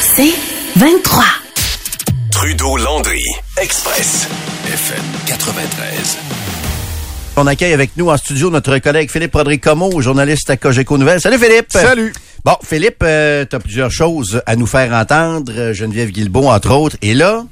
C'est 23. Trudeau-Landry, Express, FM 93. On accueille avec nous en studio notre collègue Philippe Rodrigue Como, journaliste à Cogeco Nouvelles. Salut Philippe! Salut! Bon, Philippe, euh, tu as plusieurs choses à nous faire entendre, euh, Geneviève Guilbeault entre autres. Et là,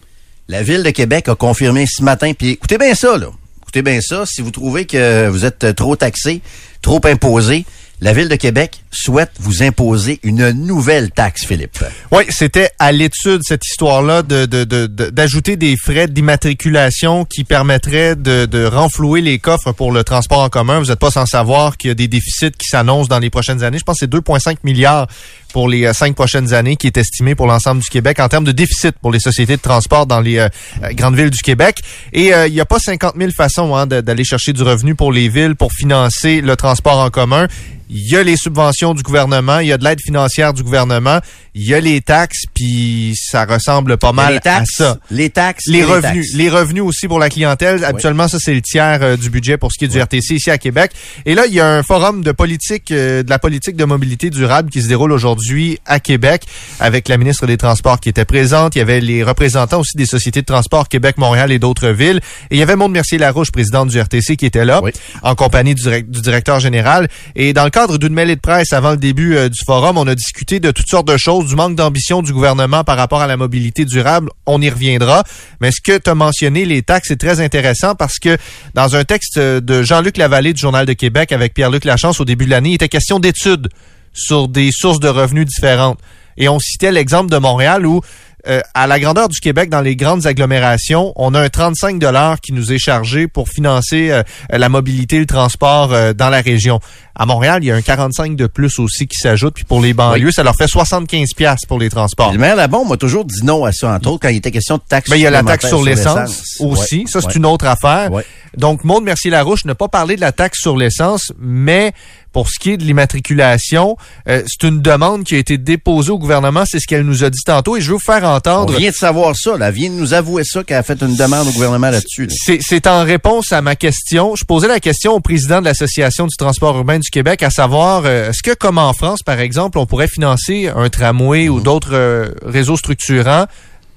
la Ville de Québec a confirmé ce matin, puis écoutez bien ça, là. Écoutez bien ça, si vous trouvez que vous êtes trop taxé, trop imposé, la Ville de Québec souhaite vous imposer une nouvelle taxe, Philippe. Oui, c'était à l'étude, cette histoire-là, d'ajouter des frais d'immatriculation qui permettraient de, de renflouer les coffres pour le transport en commun. Vous n'êtes pas sans savoir qu'il y a des déficits qui s'annoncent dans les prochaines années. Je pense que c'est 2,5 milliards pour les euh, cinq prochaines années qui est estimé pour l'ensemble du Québec en termes de déficit pour les sociétés de transport dans les euh, euh, grandes villes du Québec. Et il n'y a pas 50 000 façons hein, d'aller chercher du revenu pour les villes pour financer le transport en commun. Il y a les subventions du gouvernement, il y a de l'aide financière du gouvernement, il y a les taxes, puis ça ressemble pas mal les taxes, à ça. les taxes, Les revenus, taxes. les revenus aussi pour la clientèle. Habituellement, ça c'est le tiers euh, du budget pour ce qui est du RTC ici à Québec. Et là, il y a un forum de politique, euh, de la politique de mobilité durable qui se déroule aujourd'hui à Québec avec la ministre des Transports qui était présente. Il y avait les représentants aussi des sociétés de transport Québec, Montréal et d'autres villes. Et il y avait Maude Mercier-Larouche, présidente du RTC, qui était là Oui. en compagnie du, direct- du directeur général. Et dans le cadre d'une mêlée de presse avant le début euh, du forum, on a discuté de toutes sortes de choses, du manque d'ambition du gouvernement par rapport à la mobilité durable. On y reviendra. Mais ce que tu as mentionné, les taxes, c'est très intéressant parce que dans un texte de Jean-Luc Lavallée du Journal de Québec avec Pierre-Luc Lachance au début de l'année, il était question d'études sur des sources de revenus différentes. Et on citait l'exemple de Montréal où euh, à la grandeur du Québec, dans les grandes agglomérations, on a un 35 dollars qui nous est chargé pour financer euh, la mobilité, le transport euh, dans la région. À Montréal, il y a un 45 de plus aussi qui s'ajoute. Puis pour les banlieues, ça leur fait 75 pièces pour les transports. Le maire Labon m'a toujours dit non à ça, entre autres, quand il était question de taxes Ben, il y a la taxe sur l'essence aussi. Ça, c'est une autre affaire. Donc, Maude Mercier-Larouche n'a pas parlé de la taxe sur l'essence, mais pour ce qui est de l'immatriculation, euh, c'est une demande qui a été déposée au gouvernement. C'est ce qu'elle nous a dit tantôt. Et je veux vous faire On entendre. vient de savoir ça, là. Elle vient de nous avouer ça, qu'elle a fait une demande au gouvernement là-dessus. là. C'est c'est en réponse à ma question. Je posais la question au président de l'Association du transport urbain du Québec, à savoir, euh, est-ce que comme en France, par exemple, on pourrait financer un tramway ou d'autres euh, réseaux structurants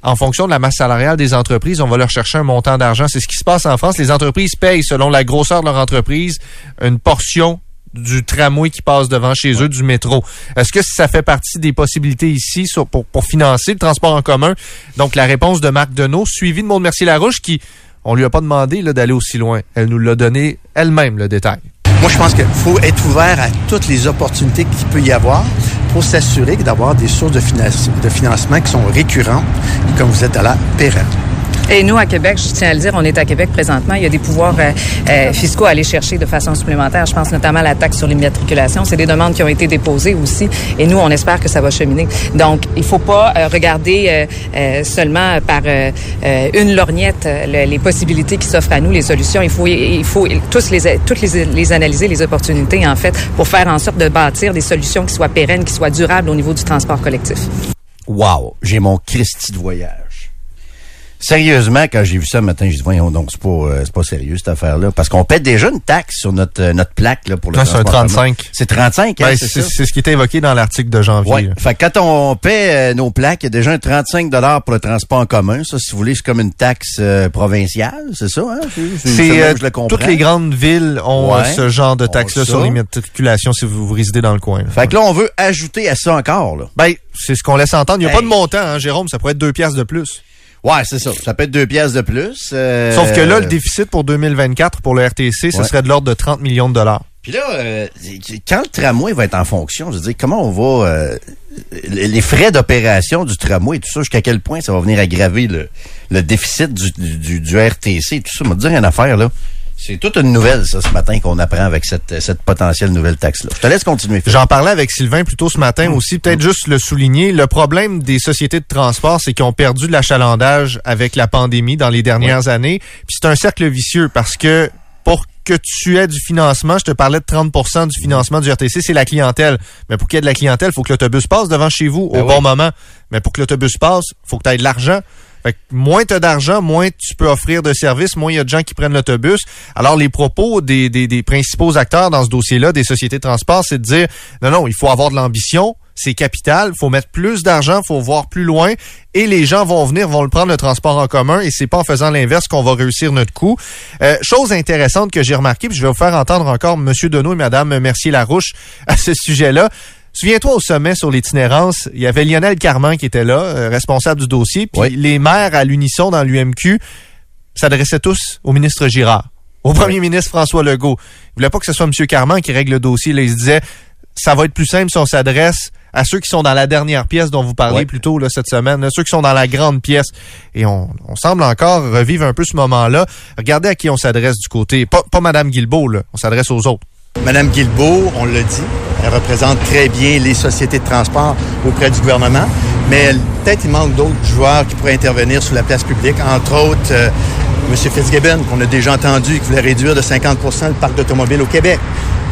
en fonction de la masse salariale des entreprises, on va leur chercher un montant d'argent. C'est ce qui se passe en France. Les entreprises payent, selon la grosseur de leur entreprise, une portion du tramway qui passe devant chez eux, du métro. Est-ce que ça fait partie des possibilités ici sur- pour, pour financer le transport en commun? Donc, la réponse de Marc Deneau, suivie de Maud Mercier-Larouche, qui, on lui a pas demandé là, d'aller aussi loin. Elle nous l'a donné elle-même, le détail. Moi, je pense qu'il faut être ouvert à toutes les opportunités qu'il peut y avoir pour s'assurer d'avoir des sources de, finance- de financement qui sont récurrentes et, comme vous êtes à la pérenne. Et nous, à Québec, je tiens à le dire, on est à Québec présentement. Il y a des pouvoirs euh, euh, fiscaux à aller chercher de façon supplémentaire. Je pense notamment à la taxe sur l'immatriculation. C'est des demandes qui ont été déposées aussi. Et nous, on espère que ça va cheminer. Donc, il faut pas euh, regarder euh, euh, seulement par euh, une lorgnette le- les possibilités qui s'offrent à nous, les solutions. Il faut, il faut tous les, toutes les, les analyser, les opportunités, en fait, pour faire en sorte de bâtir des solutions qui soient pérennes, qui soient durables au niveau du transport collectif. Wow, j'ai mon Christy de voyage. Sérieusement, quand j'ai vu ça matin, j'ai dit, voyons donc, c'est pas, euh, c'est pas sérieux, cette affaire-là. Parce qu'on paie déjà une taxe sur notre, euh, notre plaque, là, pour le Non, c'est un transport en commun. 35. C'est 35, hein, Ben, c'est ce qui était évoqué dans l'article de janvier. Ouais. là. Fait que quand on paie euh, nos plaques, il y a déjà un 35 pour le transport en commun. Ça, si vous voulez, c'est comme une taxe euh, provinciale, c'est ça, hein? C'est C'est comme euh, je le comprends. toutes les grandes villes ont Ouais. ce genre de Ont taxe-là ça. sur l'immatriculation si vous, vous résidez dans le coin. là. Fait que là, on veut ajouter à ça encore, là. Ben, c'est ce qu'on laisse entendre. Il n'y a Hey. pas de montant, hein, Jérôme. Ça pourrait être deux pièces de plus. Ouais, c'est ça. Ça peut être deux pièces de plus. euh, Sauf que là, le déficit pour 2024 pour le RTC, ce Ouais. serait de l'ordre de 30 millions de dollars. Puis là, euh, quand le tramway va être en fonction, je veux dire, comment on va... euh, les frais d'opération du tramway et tout ça, jusqu'à quel point ça va venir aggraver le, le déficit du, du, du RTC et tout ça? On va dire une affaire, là. C'est toute une nouvelle, ça, ce matin, qu'on apprend avec cette, cette potentielle nouvelle taxe-là. Je te laisse continuer. J'en parlais avec Sylvain plus tôt ce matin aussi. Peut-être juste le souligner. Le problème des sociétés de transport, c'est qu'ils ont perdu de l'achalandage avec la pandémie dans les dernières années. Puis c'est un cercle vicieux parce que pour que tu aies du financement, je te parlais de 30% du financement du RTC, c'est la clientèle. Mais pour qu'il y ait de la clientèle, il faut que l'autobus passe devant chez vous Ben au bon moment. Mais pour que l'autobus passe, il faut que tu aies de l'argent. Fait que moins tu as d'argent, moins tu peux offrir de services, moins il y a de gens qui prennent l'autobus. Alors, les propos des, des, des principaux acteurs dans ce dossier-là, des sociétés de transport, c'est de dire, non, non, il faut avoir de l'ambition, c'est capital, faut mettre plus d'argent, faut voir plus loin, et les gens vont venir, vont le prendre le transport en commun, et c'est pas en faisant l'inverse qu'on va réussir notre coup. Euh, chose intéressante que j'ai remarqué, puis je vais vous faire entendre encore M. Deneau et Mme Mercier-Larouche à ce sujet-là. Souviens-toi au sommet sur l'itinérance, il y avait Lionel Carman qui était là, euh, responsable du dossier, puis Oui. les maires à l'unisson dans l'UMQ s'adressaient tous au ministre Girard, au premier ministre François Legault. Ils voulaient pas que ce soit M. Carman qui règle le dossier. Là, ils se disaient, ça va être plus simple si on s'adresse à ceux qui sont dans la dernière pièce dont vous parlez Ouais. plus tôt là, cette semaine, là, ceux qui sont dans la grande pièce. Et on, on semble encore revivre un peu ce moment-là. Regardez à qui on s'adresse du côté. Pas, pas Mme Guilbeault, là. on s'adresse aux autres. Madame Guilbeault, on l'a dit, elle représente très bien les sociétés de transport auprès du gouvernement, mais peut-être il manque d'autres joueurs qui pourraient intervenir sur la place publique, entre autres euh, M. Fitzgibbon, qu'on a déjà entendu, qui voulait réduire de 50% le parc d'automobiles au Québec,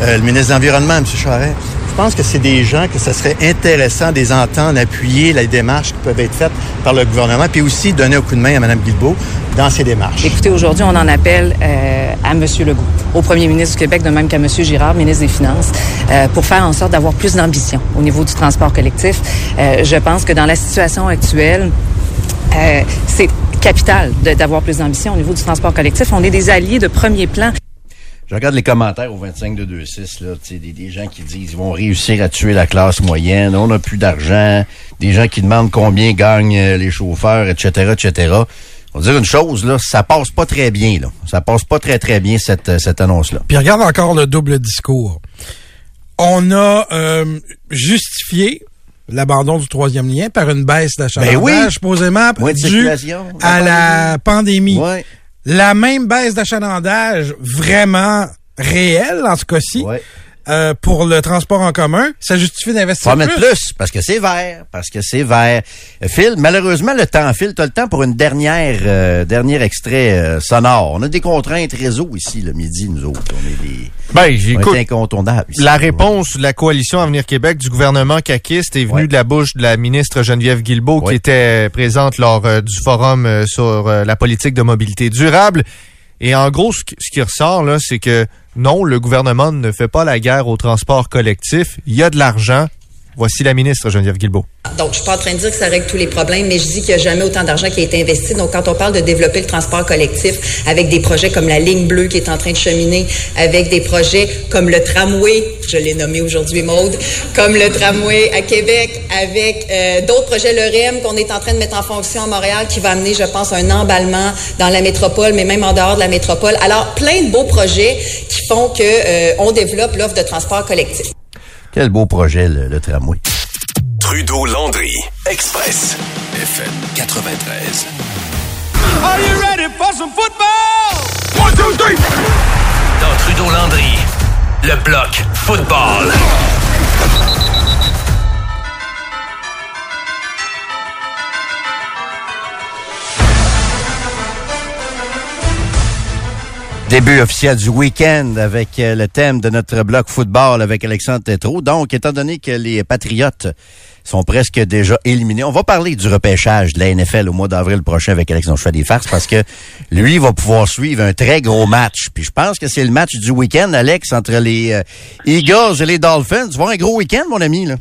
Euh, le ministre de l'Environnement, M. Charest. Je pense que c'est des gens que ça serait intéressant de entendre appuyer les démarches qui peuvent être faites par le gouvernement, puis aussi donner un coup de main à Mme Guilbeault dans ces démarches. Écoutez, aujourd'hui, on en appelle euh, à M. Legault, au premier ministre du Québec, de même qu'à M. Girard, ministre des Finances, euh, pour faire en sorte d'avoir plus d'ambition au niveau du transport collectif. Euh, je pense que dans la situation actuelle, euh, c'est capital d'avoir plus d'ambition au niveau du transport collectif. On est des alliés de premier plan. Je regarde les commentaires au 25 de 26, là, des, des gens qui disent ils vont réussir à tuer la classe moyenne, on n'a plus d'argent, des gens qui demandent combien gagnent euh, les chauffeurs, etc., etc. On va dire une chose, là, ça passe pas très bien, là. Ça passe pas très, très bien, cette, euh, cette annonce-là. Puis regarde encore le double discours. On a euh, justifié l'abandon du troisième lien par une baisse d'achalandage, Ben oui. de due à la pandémie. Ouais. La même baisse d'achalandage vraiment réelle, en ce cas-ci, Ouais. Euh, pour le transport en commun, ça justifie d'investir en mettre plus, parce que c'est vert, parce que c'est vert. Phil, malheureusement, le temps file. T'as le temps pour une dernière, euh, dernier extrait euh, sonore. On a des contraintes réseau ici, le midi, nous autres. On est des... Ben, j'écoute. La réponse de la coalition Avenir Québec du gouvernement caquiste est venue Ouais. de la bouche de la ministre Geneviève Guilbeault Ouais. qui était présente lors euh, du forum euh, sur euh, la politique de mobilité durable. Et en gros, ce qui, ressort, là, c'est que non, le gouvernement ne fait pas la guerre au transport collectif. Il y a de l'argent. Voici la ministre Geneviève Guilbeault. Donc, je suis pas en train de dire que ça règle tous les problèmes, mais je dis qu'il n'y a jamais autant d'argent qui a été investi. Donc, quand on parle de développer le transport collectif avec des projets comme la ligne bleue qui est en train de cheminer, avec des projets comme le tramway, je l'ai nommé aujourd'hui Maude, comme le tramway à Québec, avec euh, d'autres projets, le REM qu'on est en train de mettre en fonction à Montréal, qui va amener, je pense, un emballement dans la métropole, mais même en dehors de la métropole. Alors, plein de beaux projets qui font que euh, on développe l'offre de transport collectif. Quel beau projet, le, le tramway. Trudeau Landry, Express, FM 93. Are you ready for some football? One, two, three. Dans Trudeau Landry, le bloc football. Début officiel du week-end avec euh, le thème de notre bloc football avec Alexandre Tétrault. Donc, étant donné que les Patriotes sont presque déjà éliminés, on va parler du repêchage de la NFL au mois d'avril prochain avec Alexandre fais des farces parce que lui va pouvoir suivre un très gros match. Puis je pense que c'est le match du week-end, Alex, entre les euh, Eagles et les Dolphins. Tu vois un gros week-end, mon ami, là?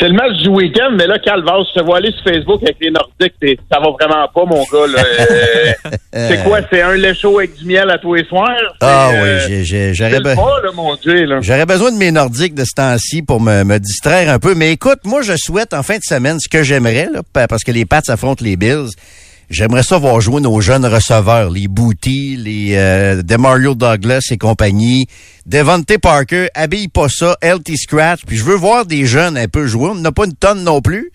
C'est le match du week-end, mais là, Calvas, je te vois aller sur Facebook avec les Nordiques, ça va vraiment pas, mon gars. là. Euh, c'est quoi? C'est un lait chaud avec du miel à tous les soirs? Ah euh, oui, c'est j'aurais be-. J'aurais besoin de mes Nordiques de ce temps-ci pour me, me distraire un peu. Mais écoute, moi, je souhaite en fin de semaine ce que j'aimerais, parce que les Pats affrontent les Bills. J'aimerais ça voir jouer nos jeunes receveurs, les Booty, les euh, Demario Douglas et compagnie. Devontae Parker, habille pas ça, LT Scratch. Puis je veux voir des jeunes un peu jouer. On n'a pas une tonne non plus.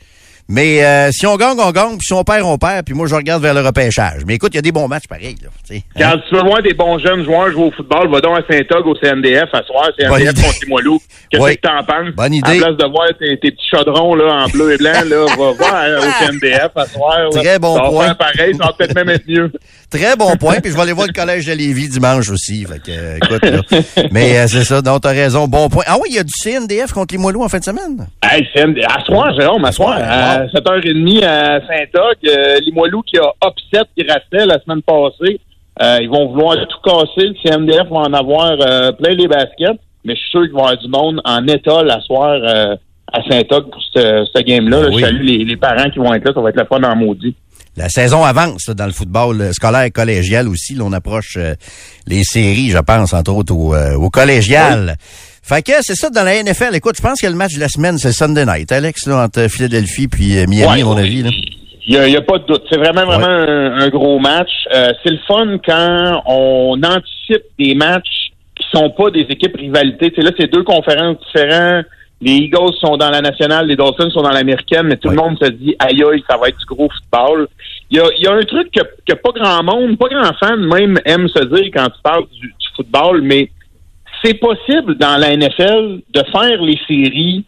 Mais euh, si on gagne, on gagne. Puis si on perd, on perd. Puis moi, je regarde vers le repêchage. Mais écoute, il y a des bons matchs pareils. Là, tu sais, hein? Quand tu veux voir des bons jeunes joueurs jouer au football, va donc à Saint-Og au CNDF à soir, CNDF contre Limoilou. Qu'est-ce Oui. que t'en penses? Bonne idée. En place de voir tes, tes petits chaudrons là, en bleu et blanc, là, va voir euh, au CNDF à soir. là. Très bon ça va point. faire pareil, ça va peut-être même être mieux. Très bon point. Puis je vais aller voir le collège de Lévis dimanche aussi. Fait que, euh, écoute, là. Mais euh, c'est ça. Donc, t'as raison. Bon point. Ah oui, il y a du CNDF contre les en fin de semaine. Hey, CND à soir, Jérôme, à soir, à 7h30 à Saint-Og, euh, Limoilou qui a upset Girasset la semaine passée. Euh, ils vont vouloir tout casser. Le CNDF va en avoir euh, plein les baskets. Mais je suis sûr qu'il va y avoir du monde en état la soir à Saint-Og pour ce, ce game-là. Ben Je salue les, les parents qui vont être là. Ça va être la fun en maudit. La saison avance là, dans le football euh, scolaire et collégial aussi. Là, on approche euh, les séries, je pense, entre autres au, euh, au collégial. Fait que c'est ça dans la NFL. Écoute, je pense que le match de la semaine, c'est Sunday night, Alex, là, entre Philadelphie puis euh, Miami, Ouais, à mon avis. Là. Il n'y a, y a pas de doute. C'est vraiment, vraiment un, un gros match. Euh, c'est le fun quand on anticipe des matchs qui sont pas des équipes rivalité. Tu sais, là, c'est deux conférences différentes. Les Eagles sont dans la nationale, les Dolphins sont dans l'américaine, mais tout le monde se dit aïe aïe, ça va être du gros football. Il y a, il y a un truc que, que pas grand monde, pas grand fan même aime se dire quand tu parles du, du football, mais c'est possible dans la NFL de faire les séries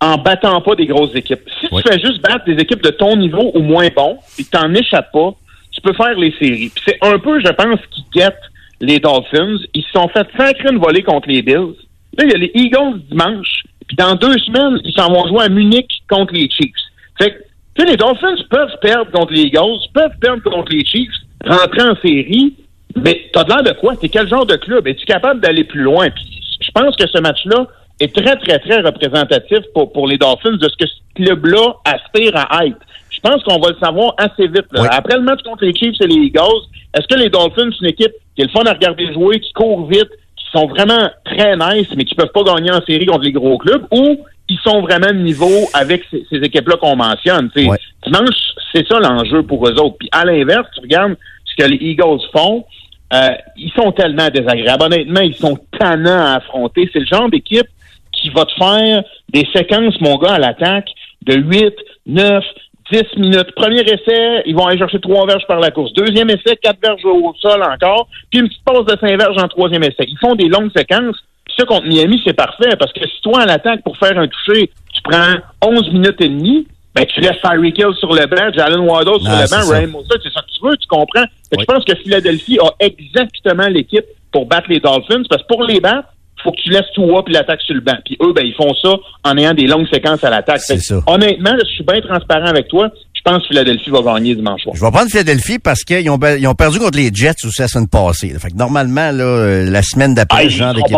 en battant pas des grosses équipes. Si tu fais juste battre des équipes de ton niveau ou moins bon, et que t'en échappes pas, tu peux faire les séries. Puis c'est un peu, je pense, qui guette les Dolphins. Ils se sont fait sacrer une volée contre les Bills. Là, il y a les Eagles dimanche. Puis dans deux semaines, ils s'en vont jouer à Munich contre les Chiefs. Fait que, tu sais, les Dolphins peuvent perdre contre les Eagles, peuvent perdre contre les Chiefs, rentrer en série, mais t'as de l'air de quoi? T'es quel genre de club? Es-tu capable d'aller plus loin? Puis je pense que ce match-là est très, très, très représentatif pour, pour les Dolphins de ce que ce club-là aspire à être. Je pense qu'on va le savoir assez vite. là. Après le match contre les Chiefs et les Eagles, est-ce que les Dolphins, c'est une équipe qui est le fun à regarder jouer, qui court vite, qui sont vraiment très nice, mais qui peuvent pas gagner en série contre les gros clubs, ou ils sont vraiment de niveau avec ces, ces équipes-là qu'on mentionne. tu sais. Dimanche, c'est ça l'enjeu pour eux autres. Puis à l'inverse, tu regardes ce que les Eagles font, euh, ils sont tellement désagréables. Honnêtement, ils sont tannants à affronter. C'est le genre d'équipe qui va te faire des séquences, mon gars, à l'attaque de 8, 9, 10 minutes. Premier essai, ils vont aller chercher trois verges par la course. Deuxième essai, quatre verges au sol encore. Puis une petite pause de cinq verges en troisième essai. Ils font des longues séquences. Puis ça, contre Miami, c'est parfait parce que si toi, à l'attaque, pour faire un toucher, tu prends 11 minutes et demie, ben, tu laisses Tyreek Hill sur le banc, Jalen Waddle sur le banc, Mostert, c'est ça que tu veux, tu comprends? Que Je pense que Philadelphie a exactement l'équipe pour battre les Dolphins parce que pour les battre, faut que tu laisses tout up et l'attaque sur le banc. Puis eux, ben, ils font ça en ayant des longues séquences à l'attaque. Honnêtement, là, je suis bien transparent avec toi. Je pense que Philadelphie va gagner dimanche soir. Je vais prendre Philadelphie parce qu'ils ont, ils ont perdu contre les Jets aussi la semaine passée. Fait que normalement, là, euh, la semaine d'après, Ah, genre d'équipe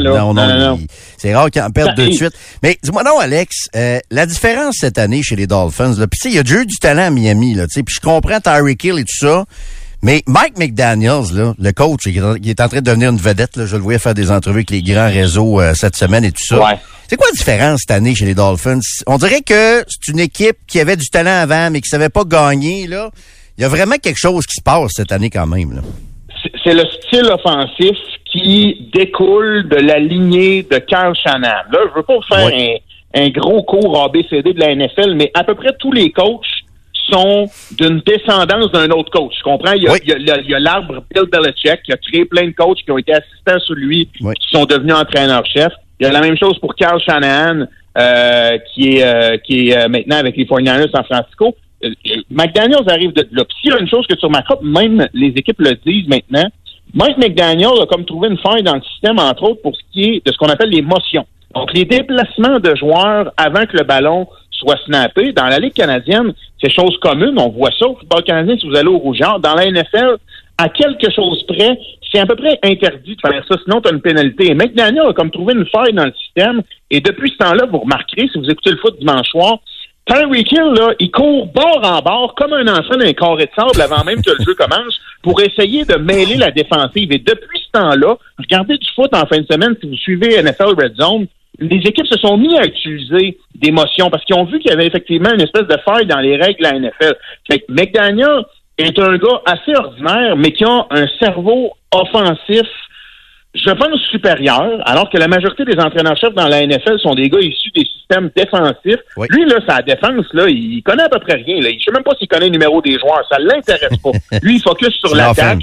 là. Non, non, Non, c'est rare qu'ils en perdent deux de suite. Mais dis-moi non, Alex, euh, la différence cette année chez les Dolphins, là, puis tu sais, il y a déjà eu du talent à Miami, là, tu sais, puis je comprends Tyreek Hill et tout ça, mais Mike McDaniels, là, le coach, il est, en, train de devenir une vedette, là, je le voyais faire des entrevues avec les grands réseaux euh, cette semaine et tout ça. Ouais. C'est quoi la différence cette année chez les Dolphins? On dirait que c'est une équipe qui avait du talent avant, mais qui savait pas gagner, là. Il y a vraiment quelque chose qui se passe cette année quand même, là. C'est- le style offensif qui découle de la lignée de Carl Shanahan. Là, je veux pas vous faire un, un gros cours ABCD de la NFL, mais à peu près tous les coachs sont d'une descendance d'un autre coach. Tu comprends? Il y a, l'arbre Bill Belichick qui a créé plein de coachs qui ont été assistants sous lui, qui sont devenus entraîneurs-chefs. Il y a la même chose pour Carl Shanahan, euh, qui est, euh, qui est euh, maintenant avec les 49ers San Francisco. Euh, euh, McDaniels arrive de là. S'il y a une chose que tu remarqueras, même les équipes le disent maintenant, Mike McDaniel a comme trouvé une faille dans le système, entre autres, pour ce qui est de ce qu'on appelle les motions. Donc, les déplacements de joueurs avant que le ballon soit snappé. Dans la Ligue canadienne, c'est chose commune. On voit ça au football canadien si vous allez au Rougeur. Dans la NFL, à quelque chose près, c'est à peu près interdit de faire ça, sinon tu as une pénalité. Et McDaniel a comme trouvé une faille dans le système. Et depuis ce temps-là, vous remarquerez, si vous écoutez le foot dimanche soir, Tyreek Hill, là, il court bord en bord comme un enfant d'un carré de sable avant même que le jeu commence pour essayer de mêler la défensive. Et depuis ce temps-là, regardez du foot en fin de semaine, si vous suivez NFL Red Zone, les équipes se sont mis à utiliser des motions parce qu'ils ont vu qu'il y avait effectivement une espèce de faille dans les règles de la NFL. Fait que McDaniel est un gars assez ordinaire, mais qui a un cerveau offensif je pense supérieur, alors que la majorité des entraîneurs-chefs dans la NFL sont des gars issus des systèmes défensifs. Lui, là, sa défense, là, il connaît à peu près rien. Là. Je sais même pas s'il connaît le numéro des joueurs. Ça l'intéresse pas. Lui, il focus sur l'attaque.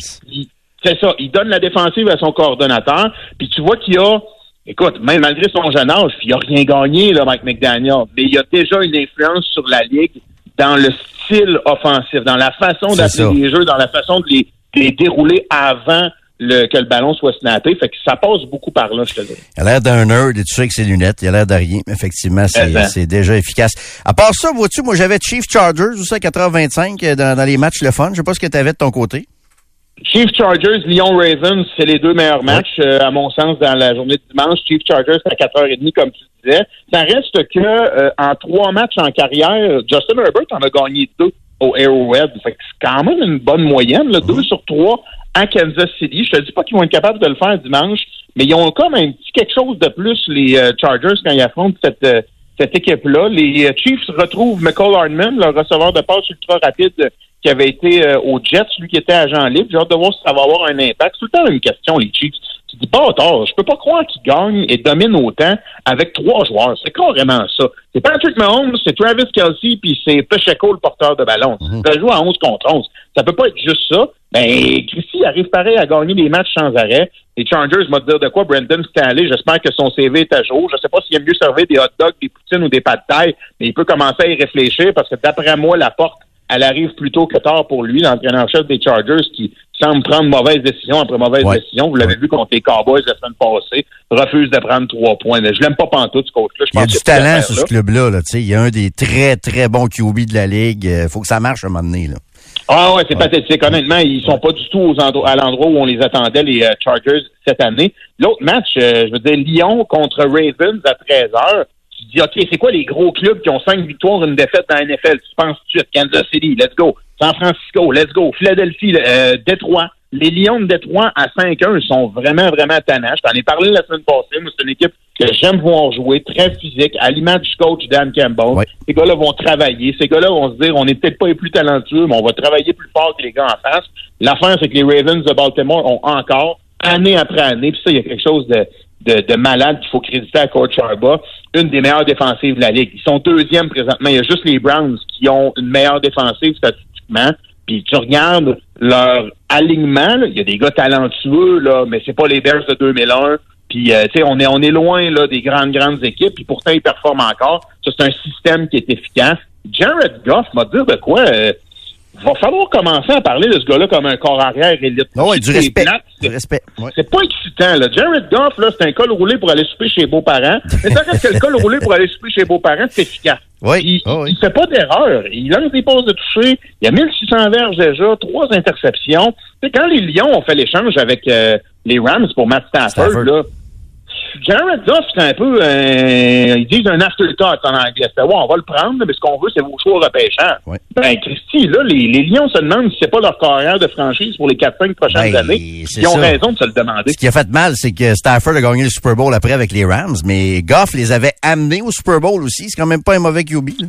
C'est ça. Il donne la défensive à son coordonnateur. Puis tu vois qu'il a, écoute, même malgré son jeune âge, il a rien gagné, là, Mike McDaniel, mais il a déjà une influence sur la ligue dans le style offensif, dans la façon ça. d'appeler les jeux, dans la façon de les, de les dérouler avant le, que le ballon soit snappé. Fait que ça passe beaucoup par là, je te dis. Il a l'air d'un nerd et tout ça avec ses lunettes. Il a l'air de rien. Effectivement, c'est déjà efficace. À part ça, vois-tu, moi, j'avais Chief Chargers à 80-25 euh, dans, dans les matchs le fun. Je sais pas ce que tu avais de ton côté. Chief Chargers, Lyon Ravens, c'est les deux meilleurs matchs, euh, à mon sens, dans la journée de dimanche. Chief Chargers, c'est à 4h30, comme tu disais. Ça reste que euh, en trois matchs en carrière, Justin Herbert en a gagné deux au Arrowhead. Fait que c'est quand même une bonne moyenne, là, deux sur trois à Kansas City. Je te dis pas qu'ils vont être capables de le faire dimanche, mais ils ont comme un petit quelque chose de plus, les euh, Chargers, quand ils affrontent cette, euh, cette équipe-là. Les euh, Chiefs retrouvent McCall Hardman, le receveur de passe ultra rapide qui avait été euh, aux Jets, lui qui était agent libre. J'ai hâte de voir si ça va avoir un impact. C'est tout le temps une question, les Chiefs. Tu dis pas tort, je peux pas croire qu'ils gagnent et dominent autant avec trois joueurs. C'est carrément ça. C'est Patrick Mahomes, c'est Travis Kelsey, puis c'est Pacheco, le porteur de ballon. Ça joue à 11 contre 11. Ça peut pas être juste ça. Ben, Chrissy arrive pareil à gagner des matchs sans arrêt. Les Chargers vont te dire de quoi Brandon Staley. J'espère que son CV est à jour. Je sais pas s'il aime mieux servir des hot dogs, des poutines ou des pâtes de taille, mais il peut commencer à y réfléchir parce que d'après moi, la porte, elle arrive plus tôt que tard pour lui, l'entraîneur-chef des Chargers qui semble prendre mauvaise décision après mauvaise Ouais. décision. Vous l'avez vu contre les Cowboys la semaine passée. Refuse de prendre trois points. Mais je l'aime pas pantoute, ce coach-là. Il y a du talent sur ce club-là. Là, tu sais. il y a un des très, très bons QB de la Ligue. Euh, faut que ça marche à un moment donné. Là. Ah ouais, c'est pathétique. Honnêtement, ils sont pas du tout aux endro- à l'endroit où on les attendait, les euh, Chargers, cette année. L'autre match, euh, je veux dire, Lyon contre Ravens à 13 heures. Tu te dis, OK, c'est quoi les gros clubs qui ont cinq victoires, une défaite dans la NFL? Tu penses tout de suite, Kansas City, let's go. San Francisco, let's go. Philadelphie, euh, Détroit. Les Lions de Détroit à 5-1 ils sont vraiment, vraiment tannants. Je t'en ai parlé la semaine passée. C'est une équipe que j'aime voir jouer, très physique, à l'image du coach Dan Campbell. Ces gars-là vont travailler. Ces gars-là vont se dire, on n'est peut-être pas les plus talentueux, mais on va travailler plus fort que les gars en face. L'affaire, c'est que les Ravens de Baltimore ont encore, année après année, puis ça, il y a quelque chose de, de, de malade qu'il faut créditer à Coach Arba, une des meilleures défensives de la Ligue. Ils sont deuxième présentement. Il y a juste les Browns qui ont une meilleure défensive statistiquement. Puis tu regardes leur alignement, là, il y a des gars talentueux, là, mais c'est pas les Bears de 2001. Puis, euh, tu sais, on est, on est loin là, des grandes, grandes équipes. Puis pourtant, ils performent encore. Ça, c'est un système qui est efficace. Jared Goff m'a dit de quoi... Euh, va falloir commencer à parler de ce gars-là comme un corps arrière élite. Ah ouais, du respect. plate, Du respect. Ouais. c'est pas excitant, là. Jared Goff, là, c'est un col roulé pour aller souper chez beaux-parents. Mais ça reste que le col roulé pour aller souper chez beaux-parents, c'est efficace. Oui. Il, Ah oui. il fait pas d'erreur. Il lance des passes de toucher. Il y a 1600 verges déjà, trois interceptions. Tu sais, quand les Lions ont fait l'échange avec euh, les Rams pour Matt Stafford, Stafford. là, Jared Goff, c'est un peu, euh, ils disent un afterthought en anglais. C'est, ouais, on va le prendre, mais ce qu'on veut, c'est vos choix repêchants. Ouais. Ben, Christy, là, les, les Lions se demandent si c'est pas leur carrière de franchise pour les 4-5 prochaines Ben, années. Ils ont ça. raison de se le demander. Ce qui a fait mal, c'est que Stafford a gagné le Super Bowl après avec les Rams, mais Goff les avait amenés au Super Bowl aussi. C'est quand même pas un mauvais QB. là.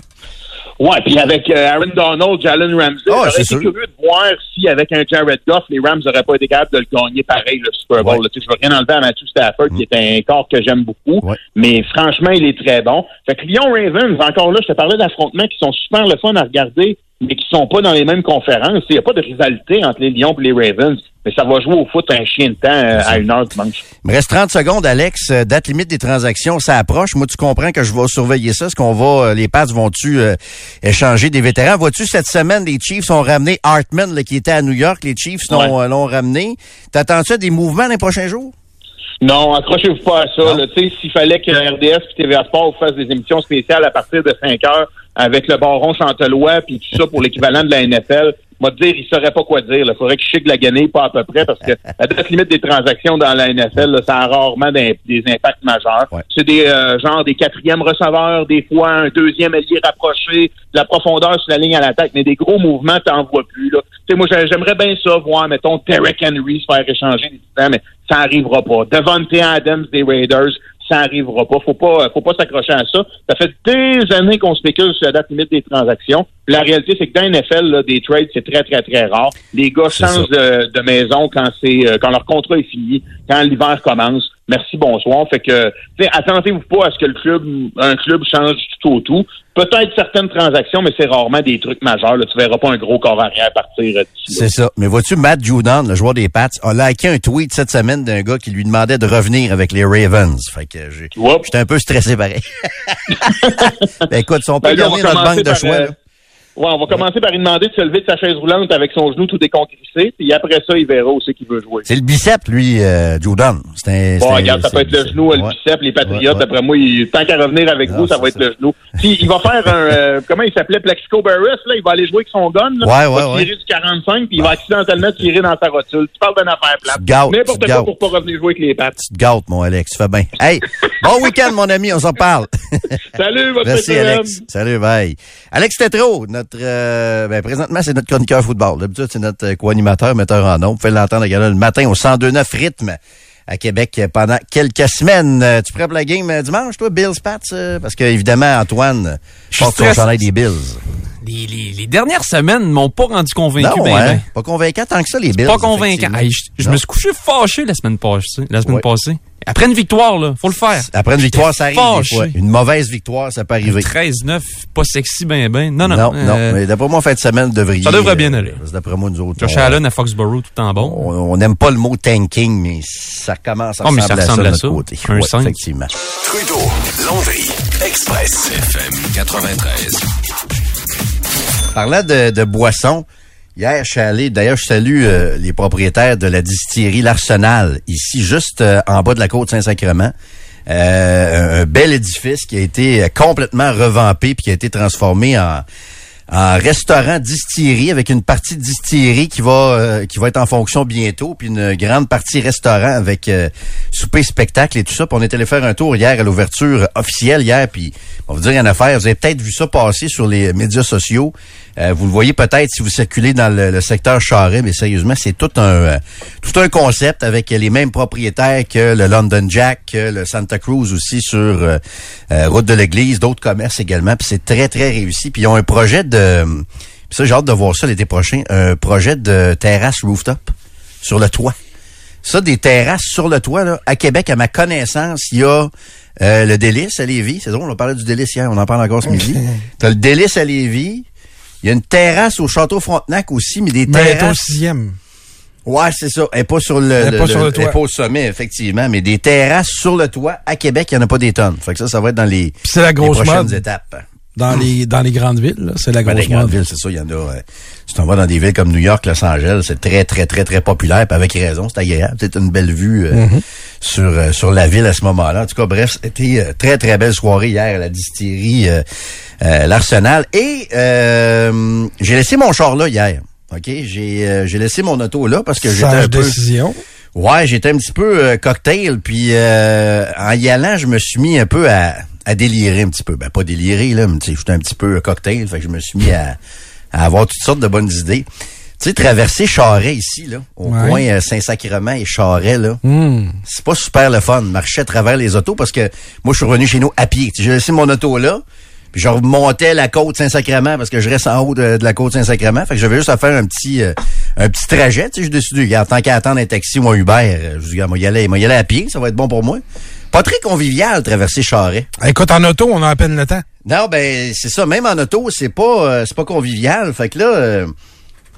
Ouais, puis avec euh, Aaron Donald, Jalen Ramsey, Ah, j'aurais été sûr. curieux de voir si avec un Jared Goff, les Rams n'auraient pas été capables de le gagner pareil, le Super Bowl. Ouais. là. Tu sais, je veux rien enlever à Matthew Stafford, qui est un corps que j'aime beaucoup, Ouais. mais franchement, il est très bon. Fait que Lyon Ravens, encore là, je te parlais d'affrontements qui sont super le fun à regarder, mais qui sont pas dans les mêmes conférences. Il n'y a pas de rivalité entre les Lions et les Ravens, mais ça va jouer au foot un chien de temps euh, à une heure dimanche. Il me reste 30 secondes, Alex. Euh, Date limite des transactions, ça approche. Moi, tu comprends que je vais surveiller ça. Est-ce qu'on va, euh, les Pats vont-tu euh, échanger des vétérans? Vois-tu, cette semaine, les Chiefs ont ramené Hartman, là, qui était à New York. Les Chiefs l'ont euh, ramené. T'attends-tu à des mouvements dans les prochains jours? Non, accrochez-vous pas à ça. Tu sais, S'il fallait que RDS et TVA Sport fassent des émissions spéciales à partir de 5 heures avec le baron Chantelois puis tout ça pour l'équivalent de la NFL, moi te dire, il saurait pas quoi dire. Il faudrait qu'il chique la gagnée, pas à peu près, parce que la date limite des transactions dans la NFL, là, ça a rarement des, des impacts majeurs. Ouais. C'est des euh, genre des quatrièmes receveurs, des fois un deuxième allié rapproché, de la profondeur sur la ligne à l'attaque, mais des gros mouvements, t'en vois plus. Là. Tu sais, moi, j'ai- j'aimerais bien ça, voir, mettons, Derek Henry se faire échanger des titans, mais ça arrivera pas. Devontae Adams des Raiders, ça arrivera pas. Faut pas, faut pas s'accrocher à ça. Ça fait des années qu'on spécule sur la date limite des transactions. La réalité, c'est que dans NFL, là, des trades, c'est très, très, très rare. Les gars changent de, de maison quand c'est, euh, quand leur contrat est fini, quand l'hiver commence. Merci, bonsoir. Fait que, attendez-vous pas à ce que le club, un club change du tout au tout. Peut-être certaines transactions, mais c'est rarement des trucs majeurs. Là. Tu verras pas un gros corps arrière partir euh. C'est ça. Mais vois-tu, Matt Judon, le joueur des Pats, a liké un tweet cette semaine d'un gars qui lui demandait de revenir avec les Ravens. Fait que j'ai- j'étais un peu stressé pareil. ben écoute, si on peut Ben là, on notre banque de choix, euh, là. Ouais, on va commencer par lui demander de se lever de sa chaise roulante avec son genou tout déconcrissé, puis après ça, il verra où c'est qu'il veut jouer. C'est le bicep, lui, euh, Judon. C'est un, Bon, regarde, ça peut être le genou, le ouais. bicep, les patriotes. Ouais, ouais. D'après moi, il- tant qu'à revenir avec vous, ça va être le genou. Puis, il va faire un, euh, comment il s'appelait, Plexico Barris, là, il va aller jouer avec son gun, là. Ouais, il va tirer du 45, puis il va accidentellement tirer dans sa rotule. Tu parles d'une affaire plate. N'importe quoi pour pas revenir jouer avec les pattes. Tu te gâtes, mon Alex. Tu fais bien. Hey, bon week-end, mon ami. On s'en parle. Salut, votre Merci. Alex. Salut, bye. Alex Tétrault, notre, euh, ben, présentement, c'est notre chroniqueur football. D'habitude, c'est notre euh, co-animateur, metteur en nom. Vous pouvez l'entendre le matin au 102.9 rythme à Québec pendant quelques semaines. Euh, tu prêt pour la game dimanche, toi, Bills Pats? euh, parce que, évidemment, Antoine Je suis porte son chandail des Bills. Les, les- les dernières semaines m'ont pas rendu convaincu. Non, ben, hein? ben. Pas convaincant tant que ça, les Bills. Pas convaincant. Hey, je me suis couché fâché la semaine passée. La semaine Ouais. passée. Après une victoire, là, faut le faire. Après une victoire, ça arrive des fois. Une mauvaise victoire, ça peut arriver. 13-9, pas sexy ben ben. Non, non, non, euh, non. Mais d'après moi, en fin de semaine, devriez... Ça devrait bien euh, aller. D'après moi, nous autres. Josh on- Allen à Foxborough, tout en bon. On n'aime pas le mot tanking, mais ça commence à Oh, mais ressembler ça ressemble à à ça de ça. notre côté. Un Ouais, cinq. effectivement. Trudeau, Landry, Express, FM 93. Parlant de, de boissons, hier, je suis allé, d'ailleurs, je salue euh, les propriétaires de la distillerie L'Arsenal, ici, juste euh, en bas de la côte Saint-Sacrement. Euh, un, bel édifice qui a été complètement revampé puis qui a été transformé en, restaurant distillerie avec une partie distillerie qui va qui va être en fonction bientôt puis une grande partie restaurant avec souper spectacle et tout ça. Puis on est allé faire un tour hier à l'ouverture officielle hier puis on va vous dire une affaire vous avez peut-être vu ça passer sur les médias sociaux Euh, vous le voyez peut-être si vous circulez dans le, le secteur Charest mais sérieusement c'est tout un euh, tout un concept avec les mêmes propriétaires que le London Jack que le Santa Cruz aussi sur euh, euh, route de l'église d'autres commerces également puis c'est très très réussi puis ils ont un projet de puis ça j'ai hâte de voir ça l'été prochain un projet de terrasse rooftop sur le toit ça, des terrasses sur le toit, là, à Québec, à ma connaissance, il y a euh, le Délice à Lévis. C'est drôle, on parlait du Délice hier, on en parle encore ce midi. T'as le Délice à Lévis. Il y a une terrasse au Château Frontenac aussi, mais des Mais elle est au terrasses... sixième. Ouais, c'est ça. Elle est pas sur le, Elle pas sur le toit. elle est pas au sommet, effectivement. Mais des terrasses sur le toit, à Québec, il n'y en a pas des tonnes. Fait que ça, ça va être dans les, c'est la les prochaines mode. étapes. Dans les, dans les grandes villes, là, c'est la Ben, grosse les grandes mode. villes, c'est ça, il y en a. euh, si tu vas dans des villes comme New York, Los Angeles, c'est très, très, très, très populaire, puis avec raison, c'est agréable. C'est une belle vue euh, Mhm. sur, euh, sur la ville à ce moment-là. En tout cas, bref, c'était euh, très, très belle soirée hier à la distillerie euh, euh, L'Arsenal. Et euh, j'ai laissé mon char là hier. OK? J'ai euh, j'ai laissé mon auto là parce que j'étais un peu... décision. Ouais, j'étais un petit peu cocktail, puis euh, en y allant, je me suis mis un peu à, à délirer un petit peu. Ben, pas délirer, là, mais tu sais, j'étais un petit peu cocktail, fait que je me suis mis à, à avoir toutes sortes de bonnes idées. Tu sais, traverser Charret ici, là, au Ouais. coin euh, Saint-Sacrement et Charret, là, Hmm. c'est pas super le fun, marcher à travers les autos, parce que moi, je suis revenu chez nous à pied. J'ai laissé mon auto là, puis je remontais la côte Saint-Sacrement, parce que je reste en haut de, de la côte Saint-Sacrement. Fait que j'avais juste à faire un petit euh, un petit trajet. Tu sais, j'ai décidé, regarde, tant qu'à attendre un taxi ou un Uber, euh, je me suis dit, regarde, moi, y aller, moi, y aller à pied, ça va être bon pour moi. Pas très convivial, traverser Charret. Écoute, en auto, on a à peine le temps. Non, ben c'est ça. Même en auto, c'est pas euh, c'est pas convivial. Fait que là, euh, tu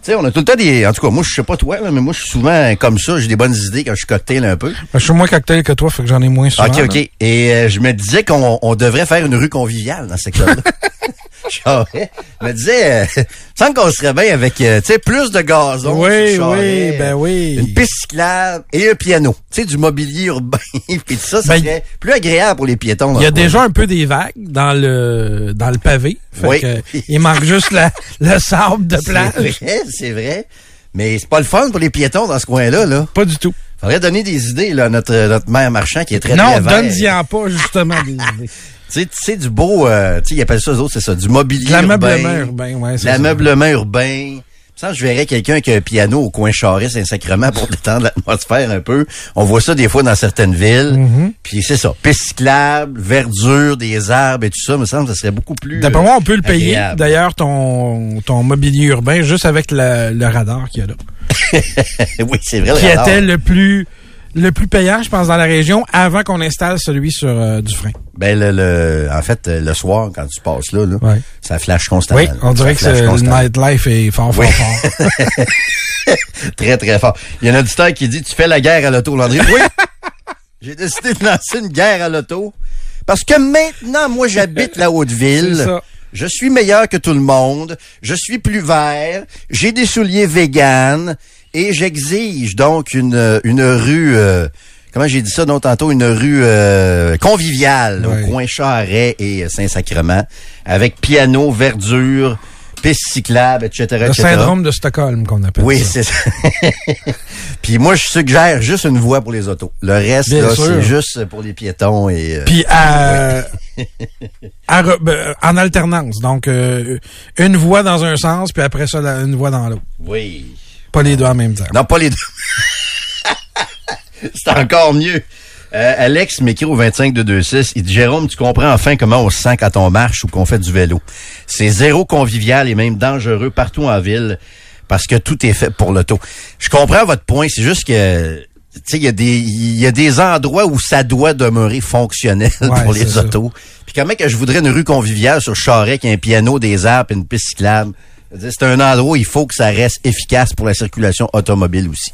sais, on a tout le temps des. En tout cas, moi, je sais pas toi, là, mais moi, je suis souvent comme ça. J'ai des bonnes idées quand je suis cocktail un peu. Ben, je suis moins cocktail que toi, fait que j'en ai moins souvent. ok, ok. là. Et euh, je me disais qu'on on devrait faire une rue conviviale dans ce secteur-là. Charret. Je me disais, euh, me semble qu'on serait bien avec, euh, tu sais, plus de gazon. Oui, oui, ben oui. Une piste cyclable et un piano. Tu sais, du mobilier urbain. Puis tout ça, ça Ben, serait plus agréable pour les piétons. Il y a déjà un peu des vagues dans le dans le pavé. Fait Oui. que, il manque juste la, le sable de C'est plage. vrai, c'est vrai. Mais c'est pas le fun pour les piétons dans ce coin-là, là. Pas du tout. Faudrait donner des idées, là, à notre, notre maire marchand qui est très, non, très vert. donne-y-en pas, justement, des idées. Tu sais, tu sais, du beau, euh, tu sais, ils appellent ça, eux autres, c'est ça, du mobilier l'ameublement urbain, ouais. L'ameublement urbain. Ça, je verrais quelqu'un qui a un piano au coin Charest, un sacrement pour détendre l'atmosphère un peu. On voit ça des fois dans certaines villes. Mhm. Puis c'est ça, piste cyclable, verdure, des arbres et tout ça, me semble que ça serait beaucoup plus D'après moi, on peut le euh, payer, d'ailleurs, ton, ton mobilier urbain, juste avec le, le radar qu'il y a là. oui, c'est vrai. le qui radar. était le plus le plus payant, je pense, dans la région, avant qu'on installe celui sur euh, du frein. Ben le, le- en fait, euh, le soir, quand tu passes là, là, ça flash constamment. Oui, on dirait que le nightlife est fort, fort, Oui. fort. très, très fort. Il y a un auditeur qui dit Tu fais la guerre à l'auto, Landry. Oui! J'ai décidé de lancer une guerre à l'auto. Parce que maintenant, moi, j'habite la Haute-Ville. C'est ça. Je suis meilleur que tout le monde. Je suis plus vert. J'ai des souliers véganes. Et j'exige donc une, une rue, euh, comment j'ai dit ça non tantôt, une rue euh, conviviale au coin Charret et Saint-Sacrement, avec piano, verdure, piste cyclable, etc. Le etc. syndrome de Stockholm qu'on appelle Oui, c'est ça. Puis moi, je suggère juste une voie pour les autos. Le reste, c'est juste pour les piétons et... euh, Puis à, à re- ben, en alternance. Donc, euh, une voie dans un sens, puis après ça, une voie dans l'autre. Oui. Pas les deux en même temps. Non, pas les deux. c'est encore mieux. Euh, Alex m'écrit au 25 de 26. Il dit Jérôme, tu comprends enfin comment on se sent quand on marche ou qu'on fait du vélo. C'est zéro convivial et même dangereux partout en ville parce que tout est fait pour l'auto. Je comprends votre point. C'est juste que tu sais, il y a des il y a des endroits où ça doit demeurer fonctionnel Ouais, pour les autos. Puis comment que je voudrais une rue conviviale sur Charest qui a un piano, des arbres, et une piste cyclable? C'est un endroit où il faut que ça reste efficace pour la circulation automobile aussi.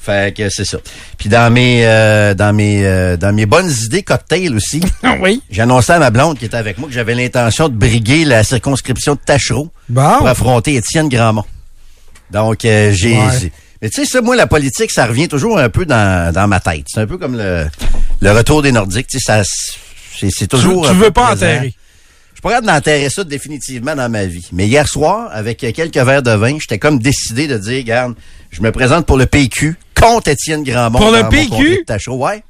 Fait que c'est ça. Puis dans mes euh, dans mes euh, dans mes bonnes idées cocktail aussi. oui? J'ai annoncé à ma blonde qui était avec moi que j'avais l'intention de briguer la circonscription de Tachereau Bon. pour affronter Étienne Grandmont. Donc euh, j'ai Ouais. mais tu sais ça moi la politique ça revient toujours un peu dans, dans ma tête. C'est un peu comme le le retour des Nordiques, tu sais ça c'est toujours tu un veux pas présent. Enterrer. Je pourrais d'enterrer ça définitivement dans ma vie. Mais hier soir, avec quelques verres de vin, j'étais comme décidé de dire, regarde, je me présente pour le PQ contre Étienne Grandmont. Pour le PQ? de Tachereau. Ouais.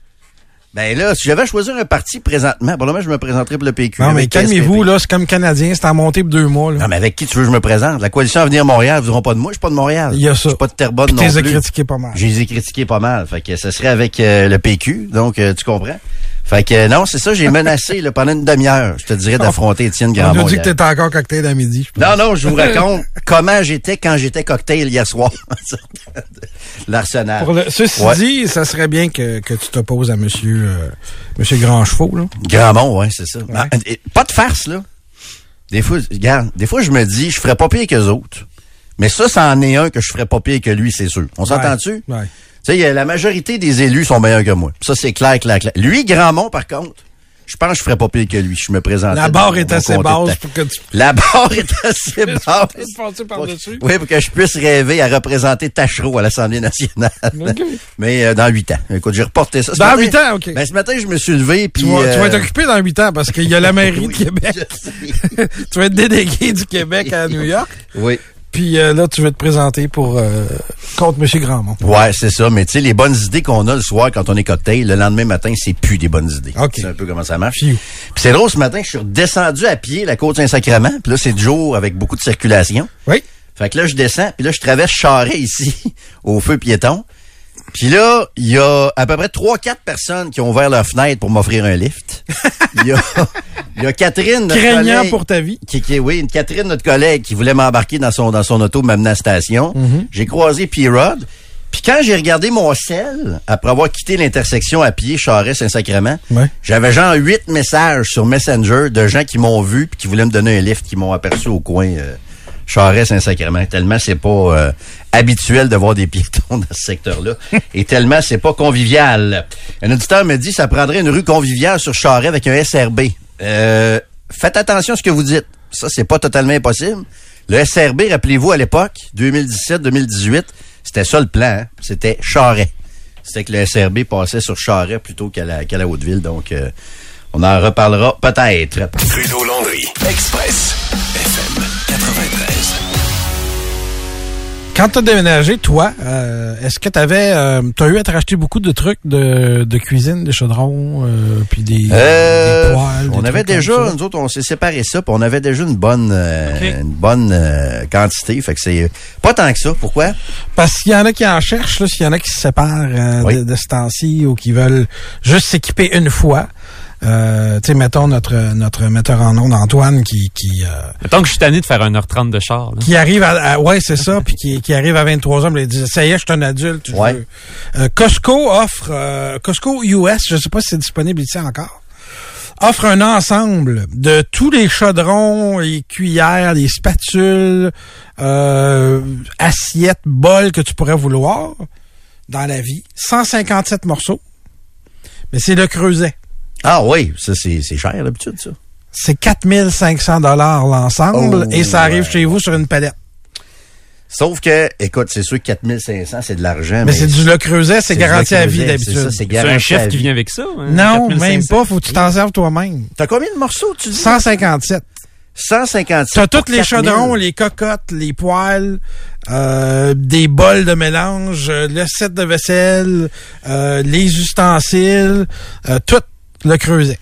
Ben là, si j'avais choisi un parti présentement, pour le moment, je me présenterais pour le PQ. Non, mais calmez-vous, là, c'est comme Canadien, c'est en montée pour deux mois. Là. Non, mais avec qui tu veux que je me présente? La coalition Avenir Montréal, ils voudront pas de moi, je suis pas de Montréal. Il y a ça. Je suis pas de Terrebonne Puis non plus. critiqué pas mal. Je les ai critiqués pas mal. Fait que ce serait avec euh, le PQ, donc euh, tu comprends? Fait que non, c'est ça, j'ai menacé là, pendant une demi-heure, je te dirais, d'affronter Étienne On Grandmont. a dit que t'étais encore cocktail à midi. je pense. Non, non, je vous raconte comment j'étais quand j'étais cocktail hier soir. L'arsenal. Le- ceci Ouais. dit, ça serait bien que, que tu t'opposes à monsieur, euh, monsieur Grand Chevaux, là. Grandmont, ouais, c'est ça. Ben, et- pas de farce, là. Des fois, regarde, des fois, je me dis, je ferais pas pire que les autres. Mais ça, c'en est un que je ferais pas pire que lui, c'est sûr. On s'entend-tu? Ouais. Tu sais, la majorité des élus sont meilleurs que moi. Ça, c'est clair, clair, clair. Lui, Grandmont, par contre, je pense que je ferais pas pire que lui. Je me présente. La barre est assez basse pour que tu La barre est assez basse. passer par-dessus. Oui, pour que je puisse rêver à représenter Tachereau à l'Assemblée nationale. Mais euh, dans huit ans. Écoute, j'ai reporté ça. Ce Dans huit ans, OK. Ben, ce matin, je me suis levé, puis... Tu vas, tu vas euh, être occupé dans huit ans parce qu'il y a la mairie de Québec. tu vas être délégué du Québec à New York. Oui. Puis euh, là, tu vas te présenter pour euh, contre M. Grandmont. Ouais, c'est ça. Mais tu sais, les bonnes idées qu'on a le soir quand on est cocktail, le lendemain matin, c'est plus des bonnes idées. OK. C'est un peu comment ça marche. Puis c'est drôle, ce matin, je suis redescendu à pied la côte Saint-Sacrement. Puis là, c'est du jour avec beaucoup de circulation. Oui. Fait que là, je descends, puis là, je traverse Charret ici, au feu piéton. Puis là, il y a à peu près trois, quatre personnes qui ont ouvert leur fenêtre pour m'offrir un lift. Il y a, il y a Catherine, notre Craignant collègue, pour ta vie. qui, qui- oui, une Catherine, notre collègue, qui voulait m'embarquer dans son, dans son auto, m'amener à la station. Mhm. J'ai croisé P-Rod. Puis quand j'ai regardé mon sel, après avoir quitté l'intersection à pied Charest-Saint-Sacrement, Ouais. j'avais genre huit messages sur Messenger de gens qui m'ont vu puis qui voulaient me donner un lift, qui m'ont aperçu au coin euh, Charest-Saint-Sacrement. Tellement c'est pas euh, habituel de voir des piétons dans ce secteur-là. Et tellement c'est pas convivial. Un auditeur me dit ça prendrait une rue conviviale sur Charest avec un SRB. Euh, faites attention à ce que vous dites. Ça, c'est pas totalement impossible. Le SRB, rappelez-vous, à l'époque, 2017-2018, c'était ça le plan. hein. C'était Charest. C'était que le SRB passait sur Charest plutôt qu'à la, qu'à la Haute-Ville. Donc, euh, on en reparlera peut-être. Trudeau Landry. Express. FM 93. Quand tu as déménagé, toi, euh, est-ce que tu avais, as eu à te racheter beaucoup de trucs de, de cuisine, des chaudrons, euh, puis des, Euh, des poêles? on des avait déjà, nous autres, on s'est séparé ça, puis on avait déjà une bonne, euh, une bonne euh, quantité. Fait que c'est pas tant que ça. Pourquoi? Parce qu'il y en a qui en cherchent, là, s'il y en a qui se séparent euh, Oui. de, de ce temps-ci ou qui veulent juste s'équiper une fois. Euh, tu sais, mettons notre notre metteur en ondes, Antoine, qui qui, euh, Mettons que je suis tanné de faire 1h30 de char. là. qui arrive à, à- ouais c'est ça, puis qui, qui arrive à 23 ans, il dit ça y est, je suis un adulte. Ouais. Euh, Costco offre euh, Costco US, je sais pas si c'est disponible ici encore. Offre un ensemble de tous les chaudrons, les cuillères, les spatules, euh, assiettes, bols que tu pourrais vouloir dans la vie. 157 morceaux. Mais c'est le creuset. Ah oui, ça c'est c'est cher d'habitude, ça. C'est 4500 dollars l'ensemble Oh, et ça arrive ouais. chez vous sur une palette. Sauf que, écoute, c'est sûr que 4500, c'est de l'argent. Mais c'est du Le Creuset, c'est garanti à vie d'habitude. C'est un chef qui vie. vient avec ça. hein, Non, 4500. même pas, faut que tu t'en serves toi-même. T'as combien de morceaux, tu dis? 157. 157. T'as tous les 4000. chaudrons, les cocottes, les poêles, euh, des bols de mélange, euh, le set de vaisselle, euh, les ustensiles, euh, tout le creuset.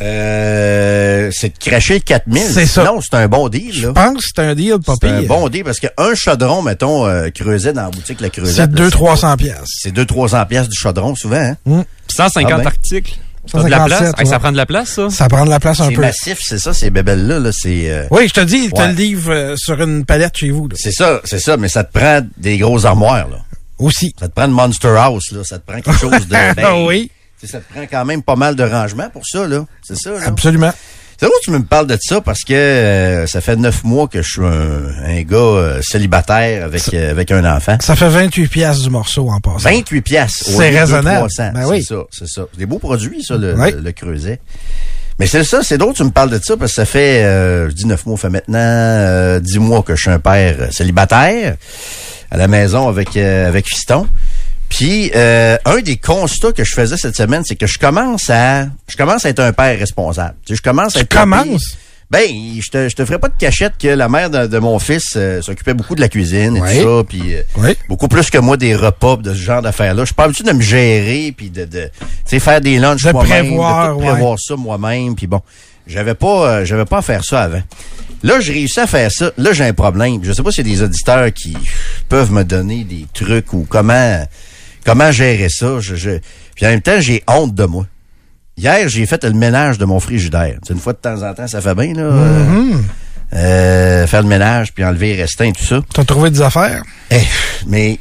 Euh, c'est de cracher le 4000. C'est ça. Non, c'est un bon deal, Je pense que c'est un deal pas C'est un pire. bon deal parce qu'un chaudron, mettons, euh, creuset dans la boutique, le creuset. C'est 200-300 pièces. C'est 200-300 pièces du chaudron, souvent, hein? Hum. 150 Ah ben. articles. Ça de la 157, place. Hey, ça prend de la place, ça? Ça prend de la place un C'est peu. massif, c'est ça, ces bébelles-là, là, c'est... euh, Oui, je te dis, il te le livre euh, sur une palette chez vous. C'est ça, c'est ça, mais ça te prend des grosses armoires, là. Aussi. Ça te prend une Monster House, là. Ça te prend quelque chose de... ben, Ah oui, Ça te prend quand même pas mal de rangement pour ça, là. C'est ça, là. absolument. C'est que tu me parles de ça parce que euh, ça fait neuf mois que je suis un, un gars euh, célibataire avec, euh, avec un enfant. Ça fait 28 pièces du morceau en passant. 28 piastres. au C'est raisonnable. 300. Ben oui. C'est ça, c'est ça. C'est des beaux produits, ça, le, Oui. le, le creuset. Mais c'est ça, c'est drôle tu me parles de ça parce que ça fait, euh, je dis neuf mois, ça fait maintenant euh, dix mois que je suis un père euh, célibataire à la maison avec, euh, avec Fiston. Puis euh, un des constats que je faisais cette semaine, c'est que je commence à je commence à être un père responsable. Tu sais, je commence à Tu être pas commences? Ben, je te, je te ferai pas de cachette que la mère de, de mon fils euh, s'occupait beaucoup de la cuisine et Oui. tout ça, puis euh, Oui. beaucoup plus que moi des repas de ce genre d'affaires-là. Je suis pas habitué de me gérer puis de, de tu sais, faire des lunchs De moi-même, prévoir, de tout ouais. prévoir ça moi-même, puis bon, j'avais pas, euh, j'avais pas à faire ça avant. Là, j'ai réussi à faire ça. Là, j'ai un problème. Je sais pas s'il y a des auditeurs qui peuvent me donner des trucs ou comment, comment gérer ça? Je, je- Puis en même temps, j'ai honte de moi. Hier, j'ai fait le ménage de mon frigidaire. Une fois de temps en temps, ça fait bien, là. euh, Mhm. euh, faire le ménage, puis enlever les restants et tout ça. T'as trouvé des affaires? Eh, mais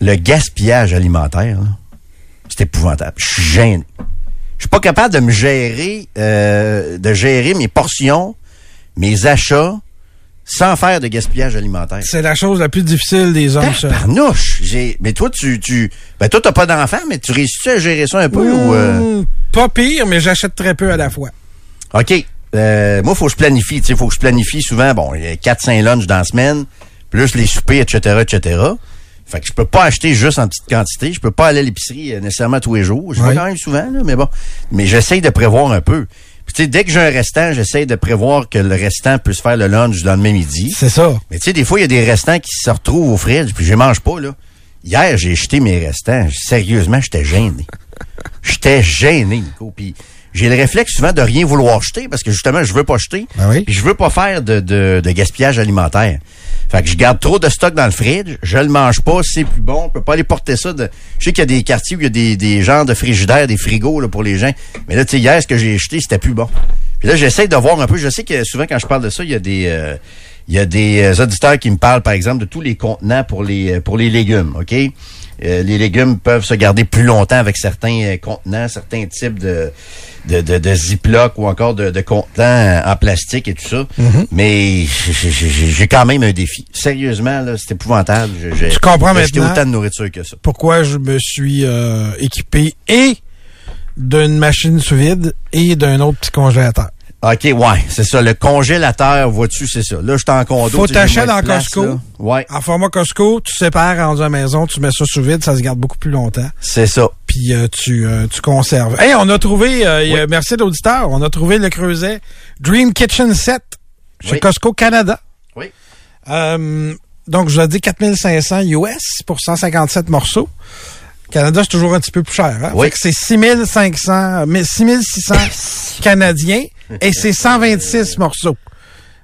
le gaspillage alimentaire, là, c'est épouvantable. Je suis gêné. Je suis pas capable de me gérer, euh, de gérer mes portions, mes achats, sans faire de gaspillage alimentaire. C'est la chose la plus difficile des hommes seuls. Parnouche! J'ai, mais toi, tu, tu, ben toi, t'as pas d'enfant, mais tu réussis à gérer ça un peu ou, euh? Mmh, Pas pire, mais j'achète très peu à la fois. OK. Euh, moi, faut que je planifie. Tu sais, faut que je planifie souvent, bon, il y a 4-5 lunchs dans la semaine, plus les soupers, etc., etc. Fait que je peux pas acheter juste en petite quantité. Je peux pas aller à l'épicerie euh, nécessairement tous les jours. Je vais Oui. quand même souvent, là, mais bon. Mais j'essaye de prévoir un peu. Tu sais, dès que j'ai un restant, j'essaye de prévoir que le restant puisse faire le lunch du lendemain midi. C'est ça. Mais tu sais, des fois, il y a des restants qui se retrouvent au fridge, puis je les mange pas, là. Hier, j'ai jeté mes restants. Sérieusement, j'étais gêné. J'étais gêné, Nico. Puis j'ai le réflexe souvent de rien vouloir jeter parce que justement, je veux pas jeter. Ben oui. Puis je veux pas faire de, de, de gaspillage alimentaire. Fait que je garde trop de stock dans le fridge, je le mange pas, c'est plus bon, on peut pas aller porter ça. De... Je sais qu'il y a des quartiers où il y a des, des genres de frigidaires, des frigos là, pour les gens. Mais là, tu sais, hier, ce que j'ai jeté, c'était plus bon. Puis là, j'essaie de voir un peu. Je sais que souvent, quand je parle de ça, il y a des... euh, il y a des euh, auditeurs qui me parlent, par exemple, de tous les contenants pour les euh, pour les légumes, OK? Euh, les légumes peuvent se garder plus longtemps avec certains euh, contenants, certains types de, de, de, de Ziploc ou encore de, de contenants en plastique et tout ça. Mhm. Mais j'ai- quand même un défi. Sérieusement, là, c'est épouvantable. Je- j'ai- acheté autant de nourriture que ça. pourquoi je me suis euh, équipé et d'une machine sous vide et d'un autre petit congélateur. OK, ouais, c'est ça. Le congélateur, vois-tu, c'est ça. Là, je suis en condo. Faut t'acheter place, Costco. là. Ouais, En format Costco, tu sépares à la maison, tu mets ça sous vide, ça se garde beaucoup plus longtemps. c'est ça. Puis euh, tu, euh, tu conserves. Hey, on a trouvé, euh, a- merci l'auditeur, on a trouvé le creuset Dream Kitchen Set chez Oui. Costco Canada. Oui. Euh, Donc, je vous ai dit 4500 US pour 157 morceaux. Canada, c'est toujours un petit peu plus cher. Hein? Oui. C'est 6500, mais 6600 canadiens et c'est 126 morceaux.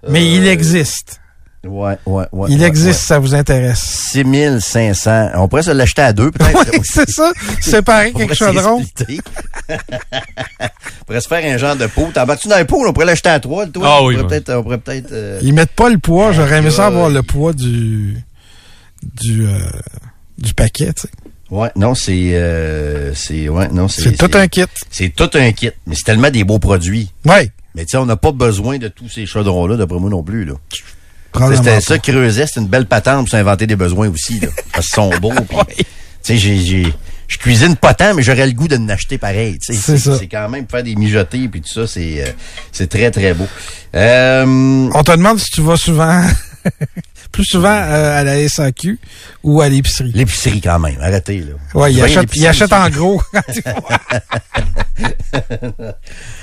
Mais il existe. Ouais, ouais, ouais. Il existe, ouais. ça vous intéresse. 6500. On pourrait se l'acheter à deux, peut-être. Oui, c'est ça. Séparer On quelques pourrait se chaudrons. splitter. on pourrait se faire un genre de pot. T'embarques-tu dans un pot? On pourrait l'acheter à trois, le toit. Ah on oui, pourrait ouais. peut-être, on pourrait peut-être, euh, Ils mettent pas le poids. J'aurais aimé ça avoir le poids du du euh, du paquet. tu sais. Ouais, non, c'est, euh, c'est, ouais, non, c'est. C'est tout un kit. C'est tout un kit. Mais c'est tellement des beaux produits. Ouais. Mais tu sais, on n'a pas besoin de tous ces chaudrons-là, d'après moi non plus, là. C'était ça, creuset, c'est une belle patente pour s'inventer des besoins aussi, là. Parce qu'ils sont beaux. Tu sais, j'ai, j'ai, je cuisine pas tant, mais j'aurais le goût de l'acheter pareil. C'est ça. C'est quand même pour faire des mijotés puis tout ça, c'est, euh, c'est très très beau. Euh, On te demande si tu vas souvent, plus souvent euh, à la SAQ ou à l'épicerie. L'épicerie quand même, arrêtez là. Ouais, il achète, il achète en gros.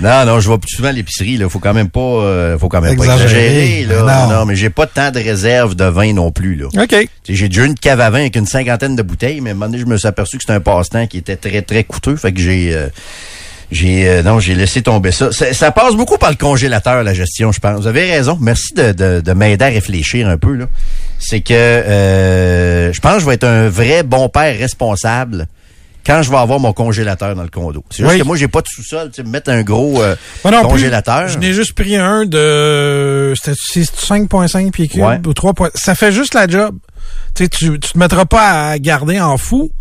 Non, non, je vais plus souvent à l'épicerie. Il faut quand même pas, euh, faut quand même pas Exagérer. exagérer. Là. Non. Non. mais j'ai pas tant de réserve de vin non plus. Là. OK. J'ai déjà une cave à vin avec une cinquantaine de bouteilles, mais à un moment donné, je me suis aperçu que c'était un passe-temps qui était très, très coûteux. Fait que j'ai... euh, j'ai euh, non, j'ai laissé tomber ça. ça. ça passe beaucoup par le congélateur, la gestion, je pense. Vous avez raison. Merci de, de, de m'aider à réfléchir un peu. là. C'est que euh, je pense que je vais être un vrai bon père responsable quand je vais avoir mon congélateur dans le condo. C'est juste Oui. que moi, j'ai pas de sous-sol. Tu sais, me mettre un gros euh, Moi non plus. congélateur. Je n'ai juste pris un de c'était c'est 5.5 pieds cubes Ouais. ou 3. points- Ça fait juste la job. Tu tu te mettras pas à garder en fou,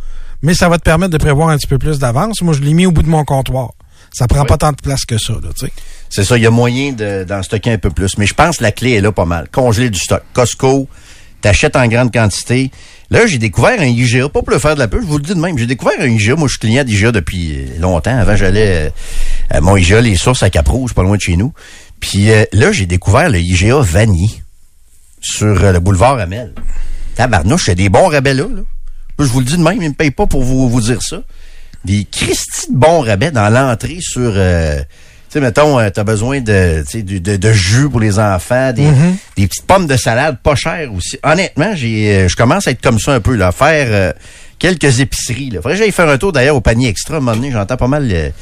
mais ça va te permettre de prévoir un petit peu plus d'avance. Moi, je l'ai mis au bout de mon comptoir. Ça prend pas tant de place que ça, là, tu sais. C'est ça, il y a moyen de- d'en stocker un peu plus. Mais je pense que la clé est là pas mal. Congeler du stock. Costco, t'achètes en grande quantité. Là, j'ai découvert un IGA, pas pour le faire de la pub, je vous le dis de même. J'ai découvert un IGA. Moi, je suis client d'IGA depuis longtemps. Avant, j'allais euh, à mon IGA, les sources à Cap-Rouge, pas loin de chez nous. Puis euh, là, j'ai découvert le IGA Vanier sur euh, le boulevard Amel. Tabarnouche, c'est des bons rabais là. là. Je vous le dis de même, ils me payent pas pour vous, vous dire ça. Des Christy de bons rabais dans l'entrée sur... euh, tu sais, mettons, euh, t'as besoin de, de, de, de jus pour les enfants, des, Mhm. des petites pommes de salade pas chères aussi. Honnêtement, j'ai, euh, je commence à être comme ça un peu, là, à faire quelques épiceries. Là. Faudrait que j'aille faire un tour d'ailleurs au panier extra. À un moment donné, j'entends pas mal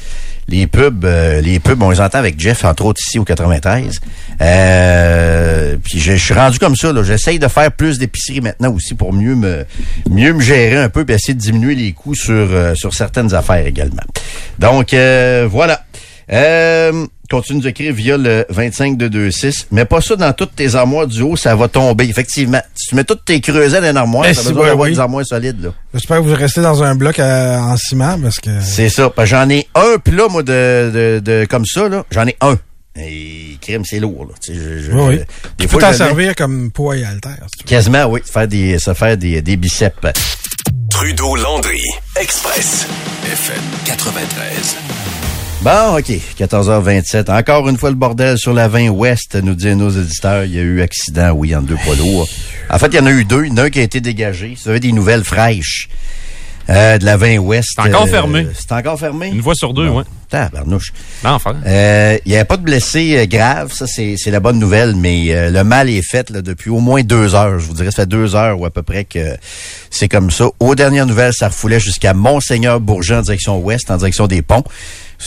les pubs. euh, les pubs, on les entend avec Jeff, entre autres, ici au 93. Euh, puis je, je suis rendu comme ça. là. J'essaye de faire plus d'épiceries maintenant aussi pour mieux me mieux me gérer un peu puis essayer de diminuer les coûts sur, euh, sur certaines affaires également. Donc, euh, voilà. Euh, continue d'écrire via le 25226. Mets pas ça dans toutes tes armoires du haut, ça va tomber. Effectivement. Si tu mets toutes tes creusets dans une armoire, Eh, ça ouais, d'avoir oui. des armoires solides. Là. J'espère que vous restez dans un bloc euh, en ciment parce que C'est ça. J'en ai un plat, moi, de, de, de comme ça. là. J'en ai un. Et crème, c'est lourd. Là. Tu sais, je- je- oui, oui. des Tu fois, peux t'en servir comme poids et haltère. si. Quasiment, oui. Faire des, se faire des, des biceps. Trudeau Landry, Express, FM 93. Bon, OK. 14h27. Encore une fois, le bordel sur la 20 Ouest, nous disent nos éditeurs. Il y a eu accident, oui, en deux poids lourds. En fait, il y en a eu deux. Il y en a un qui a été dégagé. Vous avez des nouvelles fraîches euh, de la 20 Ouest. C'est encore euh, fermé. C'est encore fermé? Une fois sur deux, ouais. Tabarnouche. L'enfer. Euh, Il n'y avait pas de blessés euh, graves, ça c'est la bonne nouvelle, mais euh, le mal est fait là, depuis au moins deux heures. Je vous dirais, ça fait deux heures ou à peu près que c'est comme ça. Aux dernières nouvelles, ça refoulait jusqu'à Monseigneur-Bourgeon en direction ouest, en direction des ponts.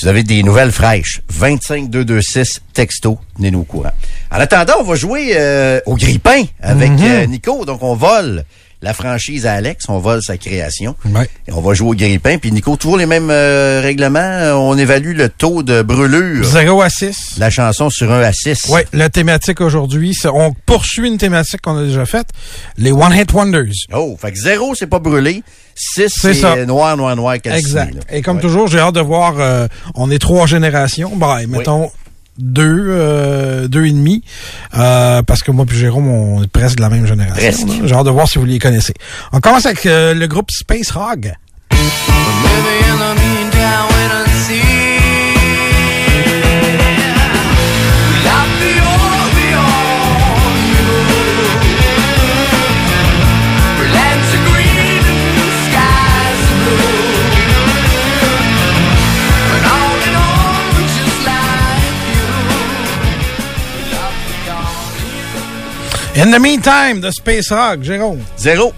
Vous avez des nouvelles fraîches, 25226 texto, tenez-nous au courant. En attendant, on va jouer euh, au grippin avec Mhm. euh, Nico. Donc, on vole la franchise à Alex, on vole sa création. Ouais. Et on va jouer au grippin. Puis Nico, toujours les mêmes euh, règlements. Euh, On évalue le taux de brûlure. 0 à 6. La chanson sur 1 à 6. Oui, la thématique aujourd'hui, on poursuit une thématique qu'on a déjà faite, les One Hit Wonders. Oh, fait que 0, c'est pas brûlé. 6, C'est noir, noir, noir, calciné. Exact. là. Et comme Ouais. toujours, j'ai hâte de voir, euh, on est trois générations, ben, mettons deux, euh, deux et demi, euh, parce que moi puis Jérôme, on est presque de la même génération. J'ai hâte de voir si vous les connaissez. On commence avec euh, le groupe Space Hog. In the meantime, de Space Rock, Jérôme. Zéro.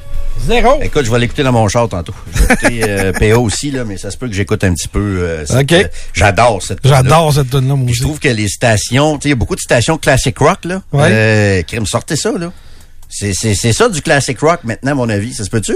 Zéro. Écoute, je vais l'écouter dans mon char tantôt. Je vais écouter euh, PA aussi, là, mais ça se peut que j'écoute un petit peu. euh, OK. euh, J'adore cette tune-là. J'adore cette moi Puis aussi. Je trouve que les stations, tu sais, il y a beaucoup de stations classic rock, là. Ouais. Euh, crime, sortez ça, là. C'est, c'est, c'est ça du classic rock maintenant, à mon avis. Ça se peut-tu?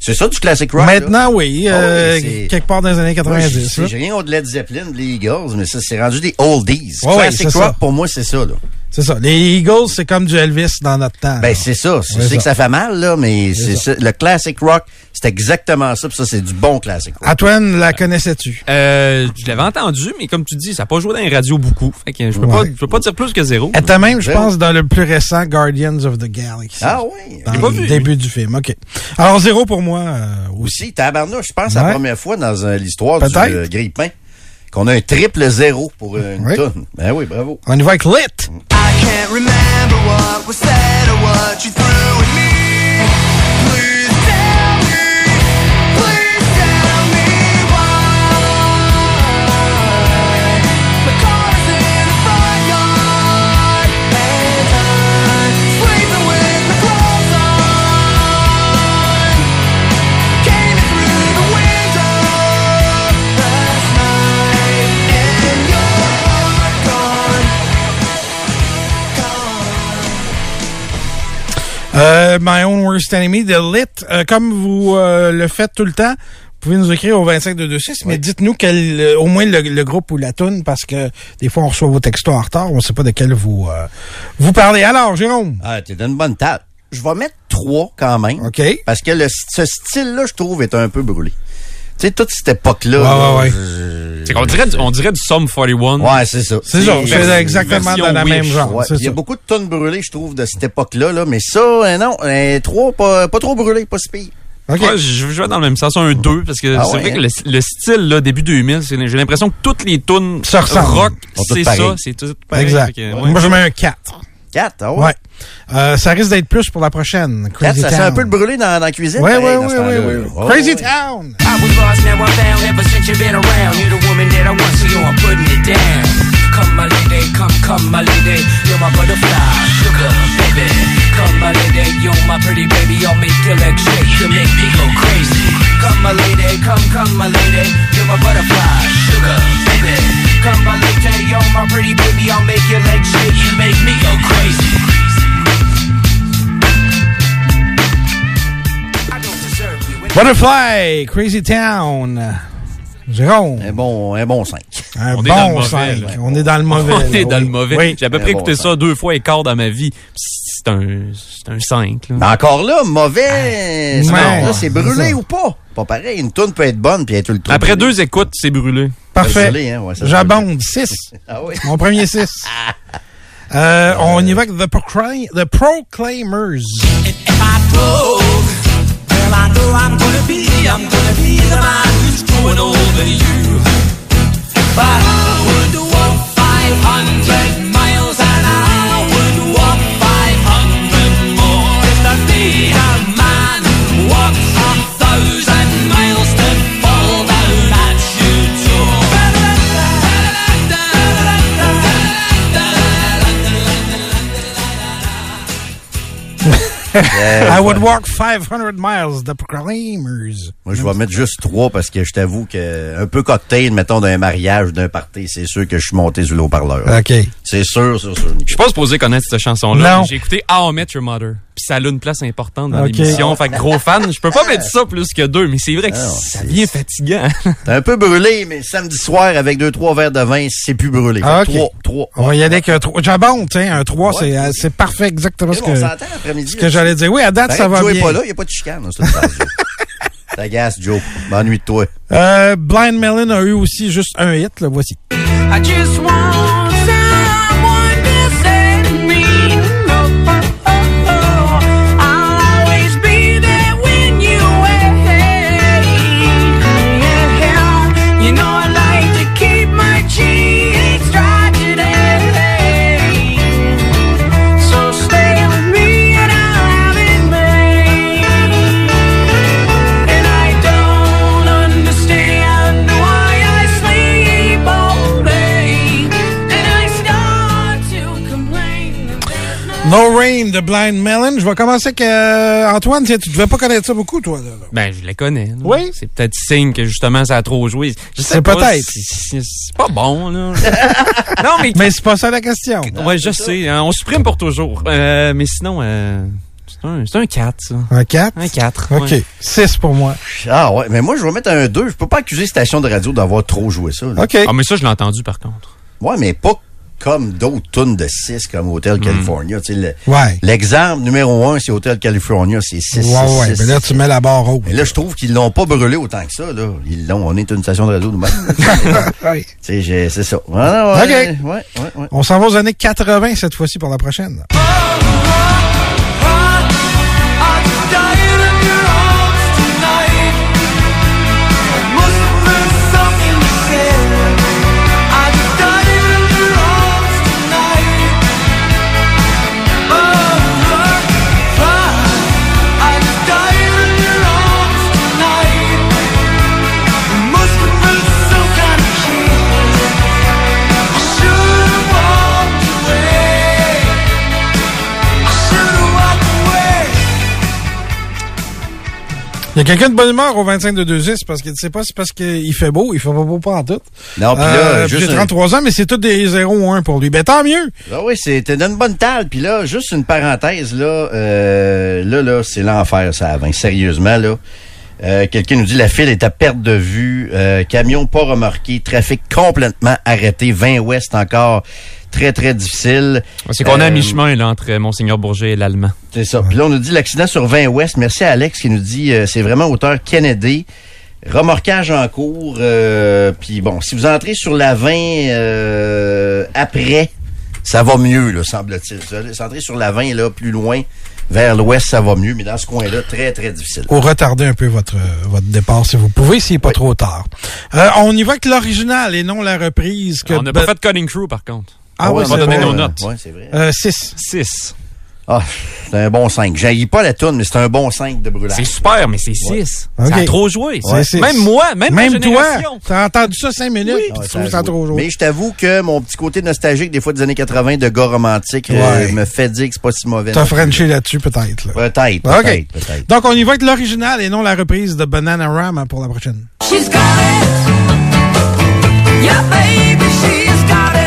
C'est ça du classic rock. là? Maintenant, oui. Ah euh, oui, quelque part dans les années Moi, 90. j'ai- là. Rien contre Led Zeppelin, les Eagles, mais ça, c'est rendu des oldies. Classic rock, ça. pour moi, c'est ça, là. C'est ça. Les Eagles, c'est comme du Elvis dans notre temps. Ben, c'est ça. Je sais que ça. fait mal, là, mais C'est ça. ça. Le classic rock, c'est exactement ça. Puis ça, c'est du bon classic rock. Antoine, la connaissais-tu? Euh, je l'avais entendu, mais comme tu dis, ça n'a pas joué dans les radios beaucoup. Fait que je peux, Ouais. pas, je peux pas dire plus que zéro. Elle était même, je pense, dans le plus récent Guardians of the Galaxy. Ah oui? Dans J'ai pas le vu, début du film, OK. Alors, zéro pour moi euh, aussi. Aussi, tabarnouche, je pense, c'est la première fois dans euh, l'histoire du euh, grille-pain qu'on a un triple zéro pour une Oui. tonne. Ben oui, bravo. On y va avec Lit. Can't remember what was said or what you threw Euh, My Own Worst Enemy de Lit. Euh, comme vous euh, le faites tout le temps, vous pouvez nous écrire au 25226, mais dites-nous quel, euh, au moins le, le groupe ou la tune, parce que des fois on reçoit vos textos en retard, on sait pas de quel vous euh, vous parlez. Alors, Jérôme? Ah, t'es dans une bonne table. Je vais mettre trois quand même. OK. Parce que le, ce style-là, je trouve, est un peu brûlé. Tu sais, toute cette époque-là. Ouais, là, ouais, ouais. je- C'est qu'on dirait, du- on dirait du Sum 41. Ouais, c'est ça. C'est ça, c'est exactement dans la même genre. Ouais, Il y a beaucoup de tonnes brûlées, je trouve, de cette époque-là. Là, mais ça, euh, non, euh, trois, pas, pas trop brûlés, pas si pire. Ouais, je vais dans le même sens, un 2, parce que Ah c'est ouais, vrai hein? que le, le style, là, début 2000, c'est- j'ai l'impression que toutes les tunes Se ressemblent. rock, c'est ça, c'est tout pareil. Exact. Fait que, ouais. Moi, je mets un 4. Ah ouais. Ouais. Euh, ça risque d'être plus pour la prochaine. Crazy ça Town. sent un peu le brûlé dans, dans la cuisine. Ouais, ouais, ouais, ouais, ouais. Oh, Crazy. Town. I was lost, now I'm found. Ever since you've been around, you're the woman that I want, so you're putting it down. Come, my lady, come, come, my lady. You're my butterfly, sugar, baby. Come, my lady, you're my pretty baby. I'll make your legs shake, you make me go crazy. Come, my lady, come, come, my lady. You're my butterfly, sugar, baby. Come, my lady, you're my pretty baby. I'll make your legs shake, you make me go crazy. I don't deserve you. Butterfly, Crazy Town. Jérôme. Un bon, un bon 5. Un On est dans le bon mauvais, 5. là. On est dans le mauvais. On là, est dans oui. le mauvais. Oui. J'ai à peu près écouté bon ça deux fois et quart dans ma vie c'est un, un 5. Là. Mais encore là, mauvais. Ah, ouais, c'est brûlé ou pas? Pas pareil. Une toune peut être bonne puis être tout le temps. Après brûlé. deux écoutes, c'est brûlé. Parfait. Hein? Ouais, J'abonde. 6. Ah oui. Mon premier 6. euh, on y va avec The, Procry The Proclaimers. If I would walk 500 I would walk 500 miles. The Proclaimers. Moi, je vais mettre juste trois parce que je t'avoue que un peu cocktail, mettons, d'un mariage, d'un party, c'est sûr que je suis monté sur le haut-parleur. OK. C'est sûr, sûr, sûr. Je suis pas supposé connaître cette chanson-là. J'ai écouté How I Met Your Mother. Puis ça a une place importante dans Ok. l'émission. Fait que gros fan, je peux pas mettre ça plus que deux, mais c'est vrai que Ah ça devient fatigant. T'es un peu brûlé, mais samedi soir, avec deux, trois verres de vin, c'est plus brûlé. Ah, que. Trois, trois. On va y aller avec un 3. J'abonde, tu sais. Un 3, Ouais. c'est, euh, c'est parfait, exactement ce que, ce que j'allais dire. Oui, à date, Pareil ça que va Joe est bien. pas là, il n'y a pas de chicane. Une phrase, Joe. T'agaces, Joe. M'ennuie de toi. Euh, Blind Melon a eu aussi juste un hit, le voici. I just want No Rain de Blind Melon. Je vais commencer avec euh, Antoine. Tiens, tu devais pas connaître ça beaucoup, toi. Là. Ben, je les connais. là. Oui? C'est peut-être signe que justement ça a trop joué. Je sais C'est pas, peut-être. c'est- pas bon, là. non, mais. Mais c'est pas ça la question. Ouais, je sais. hein, on supprime pour toujours. Euh, mais sinon, euh, c'est un, c'est un 4, ça. Un 4? Un 4. OK. 6 pour moi. Ah ouais, mais moi, je vais mettre un 2. Je peux pas accuser Station de radio d'avoir trop joué ça. là. OK. Ah, mais ça, je l'ai entendu, par contre. Ouais, mais pas comme d'autres tunes de 6 comme Hotel California. Tu sais, le- Ouais. L'exemple numéro 1, c'est Hotel California, c'est 6. Ouais, ouais. Mais là, tu mets la barre haute. Mais là, je trouve qu'ils l'ont pas brûlé autant que ça. Là. Ils l'ont. On est une station de radio nous-mêmes. C'est ça. Ouais, ouais, ouais. On s'en va aux années 80 cette fois-ci pour la prochaine. Y a quelqu'un de bonne humeur au 25 de 2 parce qu'il ne sait pas si c'est parce qu'il fait beau, il fait pas beau pas en tout. Non, puis là, Euh, juste J'ai un- 33 ans, mais c'est tout des 0 ou 1 pour lui. Ben tant mieux! Ah oui, c'était une bonne table. Puis là, juste une parenthèse, là, euh, là, là, c'est l'enfer, ça, avant. Sérieusement, là. Euh, Quelqu'un nous dit la file est à perte de vue, euh, camion pas remorqué, trafic complètement arrêté, 20 ouest encore très très difficile. C'est qu'on est à Euh, mi-chemin, là, entre Monseigneur Bourget et l'Allemand. C'est ça. Puis là, on nous dit l'accident sur 20 ouest. Merci à Alex qui nous dit euh, c'est vraiment hauteur Kennedy. Remorquage en cours. euh, Puis bon, si vous entrez sur la 20 euh, après, ça va mieux, là, semble-t-il. Si vous entrez sur la 20, là, plus loin, vers l'ouest, ça va mieux. Mais dans ce coin-là, très, très difficile. Ou retardez un peu votre, votre départ si vous pouvez, s'il n'est pas trop tard. Euh, on y va avec l'original et non la reprise. Que On n'a Ben- pas fait Cutting Crew, par contre. Ah oui, on va c'est donner vrai. nos notes. Ouais, c'est vrai. Euh, 6. 6. Ah, c'est un bon 5. J'haïs pas la toune, mais c'est un bon 5 de brûlage. C'est super, mais c'est 6. Ok. Ça a trop joué. Même moi, même, ma toi, t'as entendu ça 5 minutes, puis Ah, tu ça trouves ça joué. trop jour. Mais je t'avoue que mon petit côté nostalgique, des fois des années 80, de gars romantiques, euh, Ouais. me fait dire que c'est pas si mauvais. T'as. Frenché là-dessus, peut-être. là. Peut-être, peut-être. Donc, on y va avec l'original et non la reprise de Banana Rama pour la prochaine. She's got it. Yeah, baby, she's got it.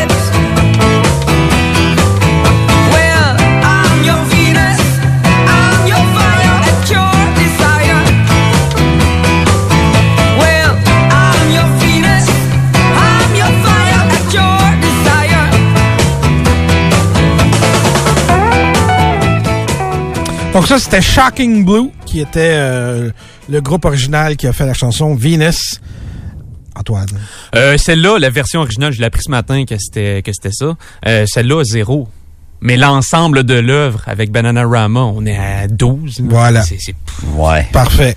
Donc ça, c'était Shocking Blue, qui était euh, le groupe original qui a fait la chanson Venus. Antoine. Euh, celle-là, la version originale, je l'ai appris ce matin que c'était que c'était ça. Euh, celle-là, zéro. Mais l'ensemble de l'œuvre avec Bananarama, on est à 12. là. Voilà. C'est- c'est- Ouais. Parfait.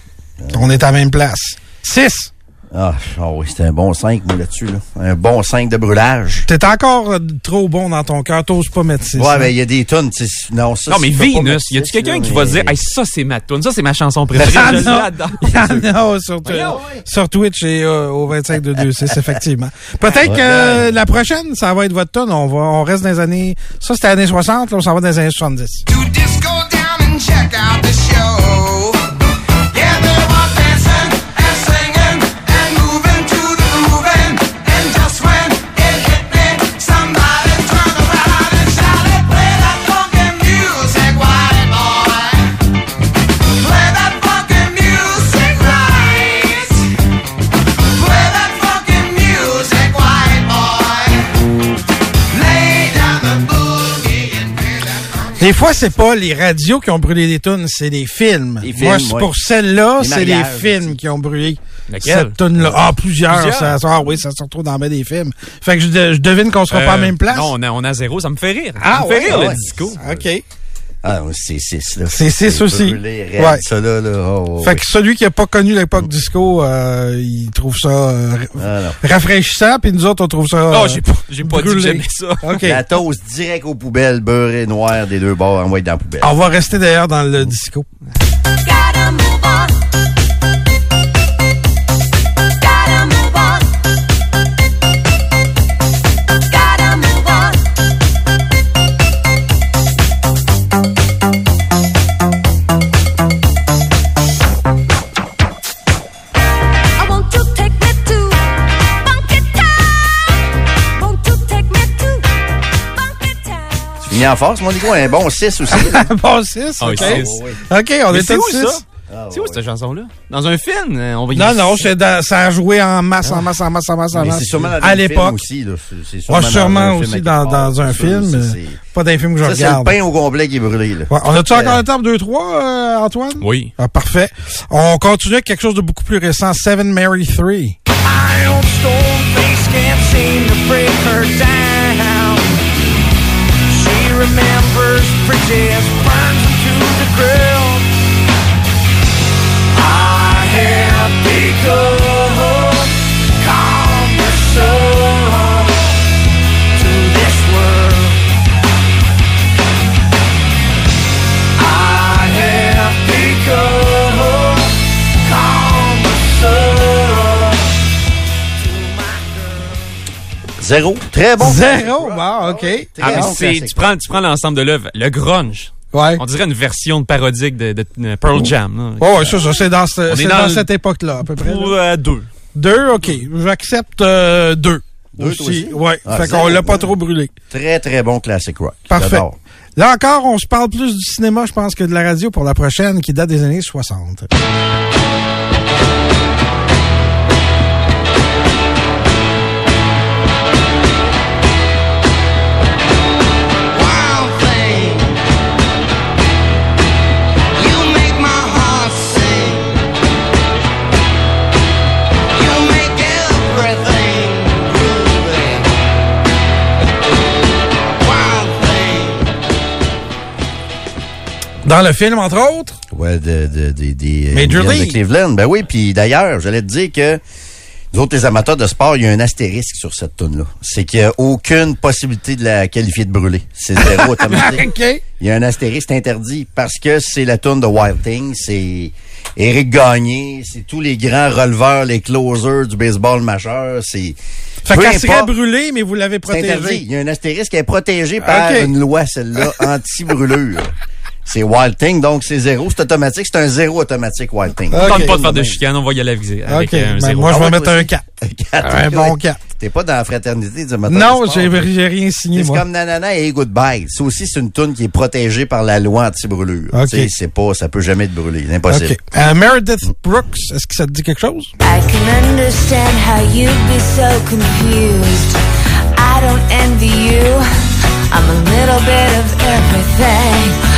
On est à la même place. 6. Ah, ah oui, c'était un bon 5, moi, là-dessus, là. Un bon 5 de brûlage. T'es encore euh, trop bon dans ton cœur. T'oses pas mettre 6. Ouais, mais il y a des tonnes, tu sais. Non, ça, non, mais Venus, y a-tu quelqu'un qui mais- va dire, hey, ça, c'est ma tune, ça, c'est ma chanson préférée. Il y en je a. l'adore. Il y en a sur, sur Twitch et euh, au 25 de 2 6 effectivement. Peut-être que euh, la prochaine, ça va être votre tonne. On va, on reste dans les années, ça c'était années 60, là, on s'en va dans les années 70. To disco down and check out the show. Des fois, c'est pas les radios qui ont brûlé des tunes, c'est les films. Les films, Moi, ouais. pour celle-là, c'est les films qui ont brûlé Laquelle? cette tune-là. Ah, plusieurs. Plusieurs. Ça, ah oui, ça se retrouve dans des films. Fait que je, de- je devine qu'on sera pas à la Euh, même place. Non, on a, on a zéro, ça me fait rire. Ah, ça me fait ouais, rire, ouais. le disco. OK. Ah, oui, c'est 6, là. C'est six aussi. brûlé, raide, Ouais. ça, là, là. Oh, Fait oui. que celui qui a pas connu l'époque disco, euh, il trouve ça euh, Ah, rafraîchissant, puis nous autres, on trouve ça. Non, euh, j'ai pas, j'ai pas dit que j'aimais ça. OK. La toast direct aux poubelles, beurré noir des deux bords, envoyé dans la poubelle. On va rester d'ailleurs dans le disco. En force, mon Nico. Un bon 6 aussi. Un bon 6, Ah oui, OK. six. OK, on Mais est c'est à où, 6. ça? c'est où, cette chanson-là? Dans un film? euh, On va y- Non, non, c'est dans- ça a joué en masse, en masse, en masse, en masse, en masse. c'est sûrement dans à un l'époque. aussi. Là. C'est- sûrement, dans sûrement un film aussi dans, dans un film. ça, Pas d'un film que je Ça, c'est le regarde. pain au complet qui est brûlé. Là. Ouais, on a-tu encore Euh, le temps de 2-3, euh, Antoine? Oui. Ah, parfait. On continue avec quelque chose de beaucoup plus récent. Seven Mary 3. My old stone face can't seem to break her down. remembers bridges, as burns into the grill. I have become. Zéro. Très bon. Zéro? Bon, OK. Ah, bon classique. tu prends, tu prends l'ensemble de l'œuvre, le grunge. Ouais. On dirait une version de parodique de, de- de Pearl Jam. là. Oh, ouais, ça, ça, c'est dans, ce- c'est est dans, cette époque-là, à peu près. Pour, euh, deux. Deux, OK. J'accepte euh, deux. Deux, aussi. aussi? Ouais. Ah, fait qu'on l'a pas trop brûlé. Très, très bon classic rock. Parfait. J'adore. Là encore, on se parle plus du cinéma, je pense, que de la radio pour la prochaine, qui date des années 60. Dans le film, entre autres? Ouais, de, de, de- Major Indians de League. Cleveland. Ben oui, puis d'ailleurs, j'allais te dire que nous autres, les amateurs de sport, il y a un astérisque sur cette tune là C'est qu'il n'y a aucune possibilité de la qualifier de brûlée. C'est zéro automatique. OK. Il y a un astérisque interdit parce que c'est la tune de Wild Thing, c'est Éric Gagné, c'est tous les grands releveurs, les closers du baseball majeur, c'est Fait qu'elle serait brûlée, mais vous l'avez protégée. Il y a un astérisque qui est protégé par une loi, celle-là, anti-brûlure. C'est Wild Thing, donc c'est zéro, c'est automatique, c'est un zéro automatique Wild Thing. OK. Tente pas de faire de chicane, on va y aller avec, avec OK. un Ben, zéro. moi, je Ah vais ouais, mettre un aussi? 4. Quatre. Un bon 4. T'es pas dans la fraternité des amateurs Non, j'ai rien signé, C'est comme Nanana et Goodbye. Ça aussi, c'est une toune qui est protégée par la loi anti-brûlure. OK. Tu sais, C'est pas, ça peut jamais être brûlé. C'est impossible. Euh, Meredith Brooks, est-ce que ça te dit quelque chose? I can understand how you'd be so confused. I don't envy you. I'm a little bit of everything.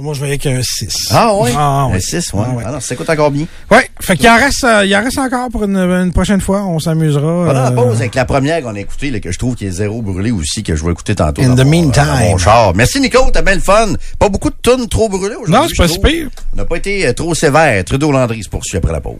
Moi, je vais avec un 6. Ah ouais? Ah Un ouais. 6, ouais. Ah ouais. Ah non, ça coûte encore bien. Ouais, fait qu'il en reste, euh, il en reste encore pour une, une prochaine fois. On s'amusera. Pendant la euh, pause, avec la première qu'on a écoutée, là, que je trouve qui est zéro brûlé aussi, que je vais écouter tantôt. In dans the mon- meantime. dans mon char. Merci Nico, t'as bien le fun. Pas beaucoup de tonnes trop brûlées aujourd'hui. Non, c'est pas je si pire. On n'a pas été euh, trop sévère. Trudeau Landry se poursuit après la pause.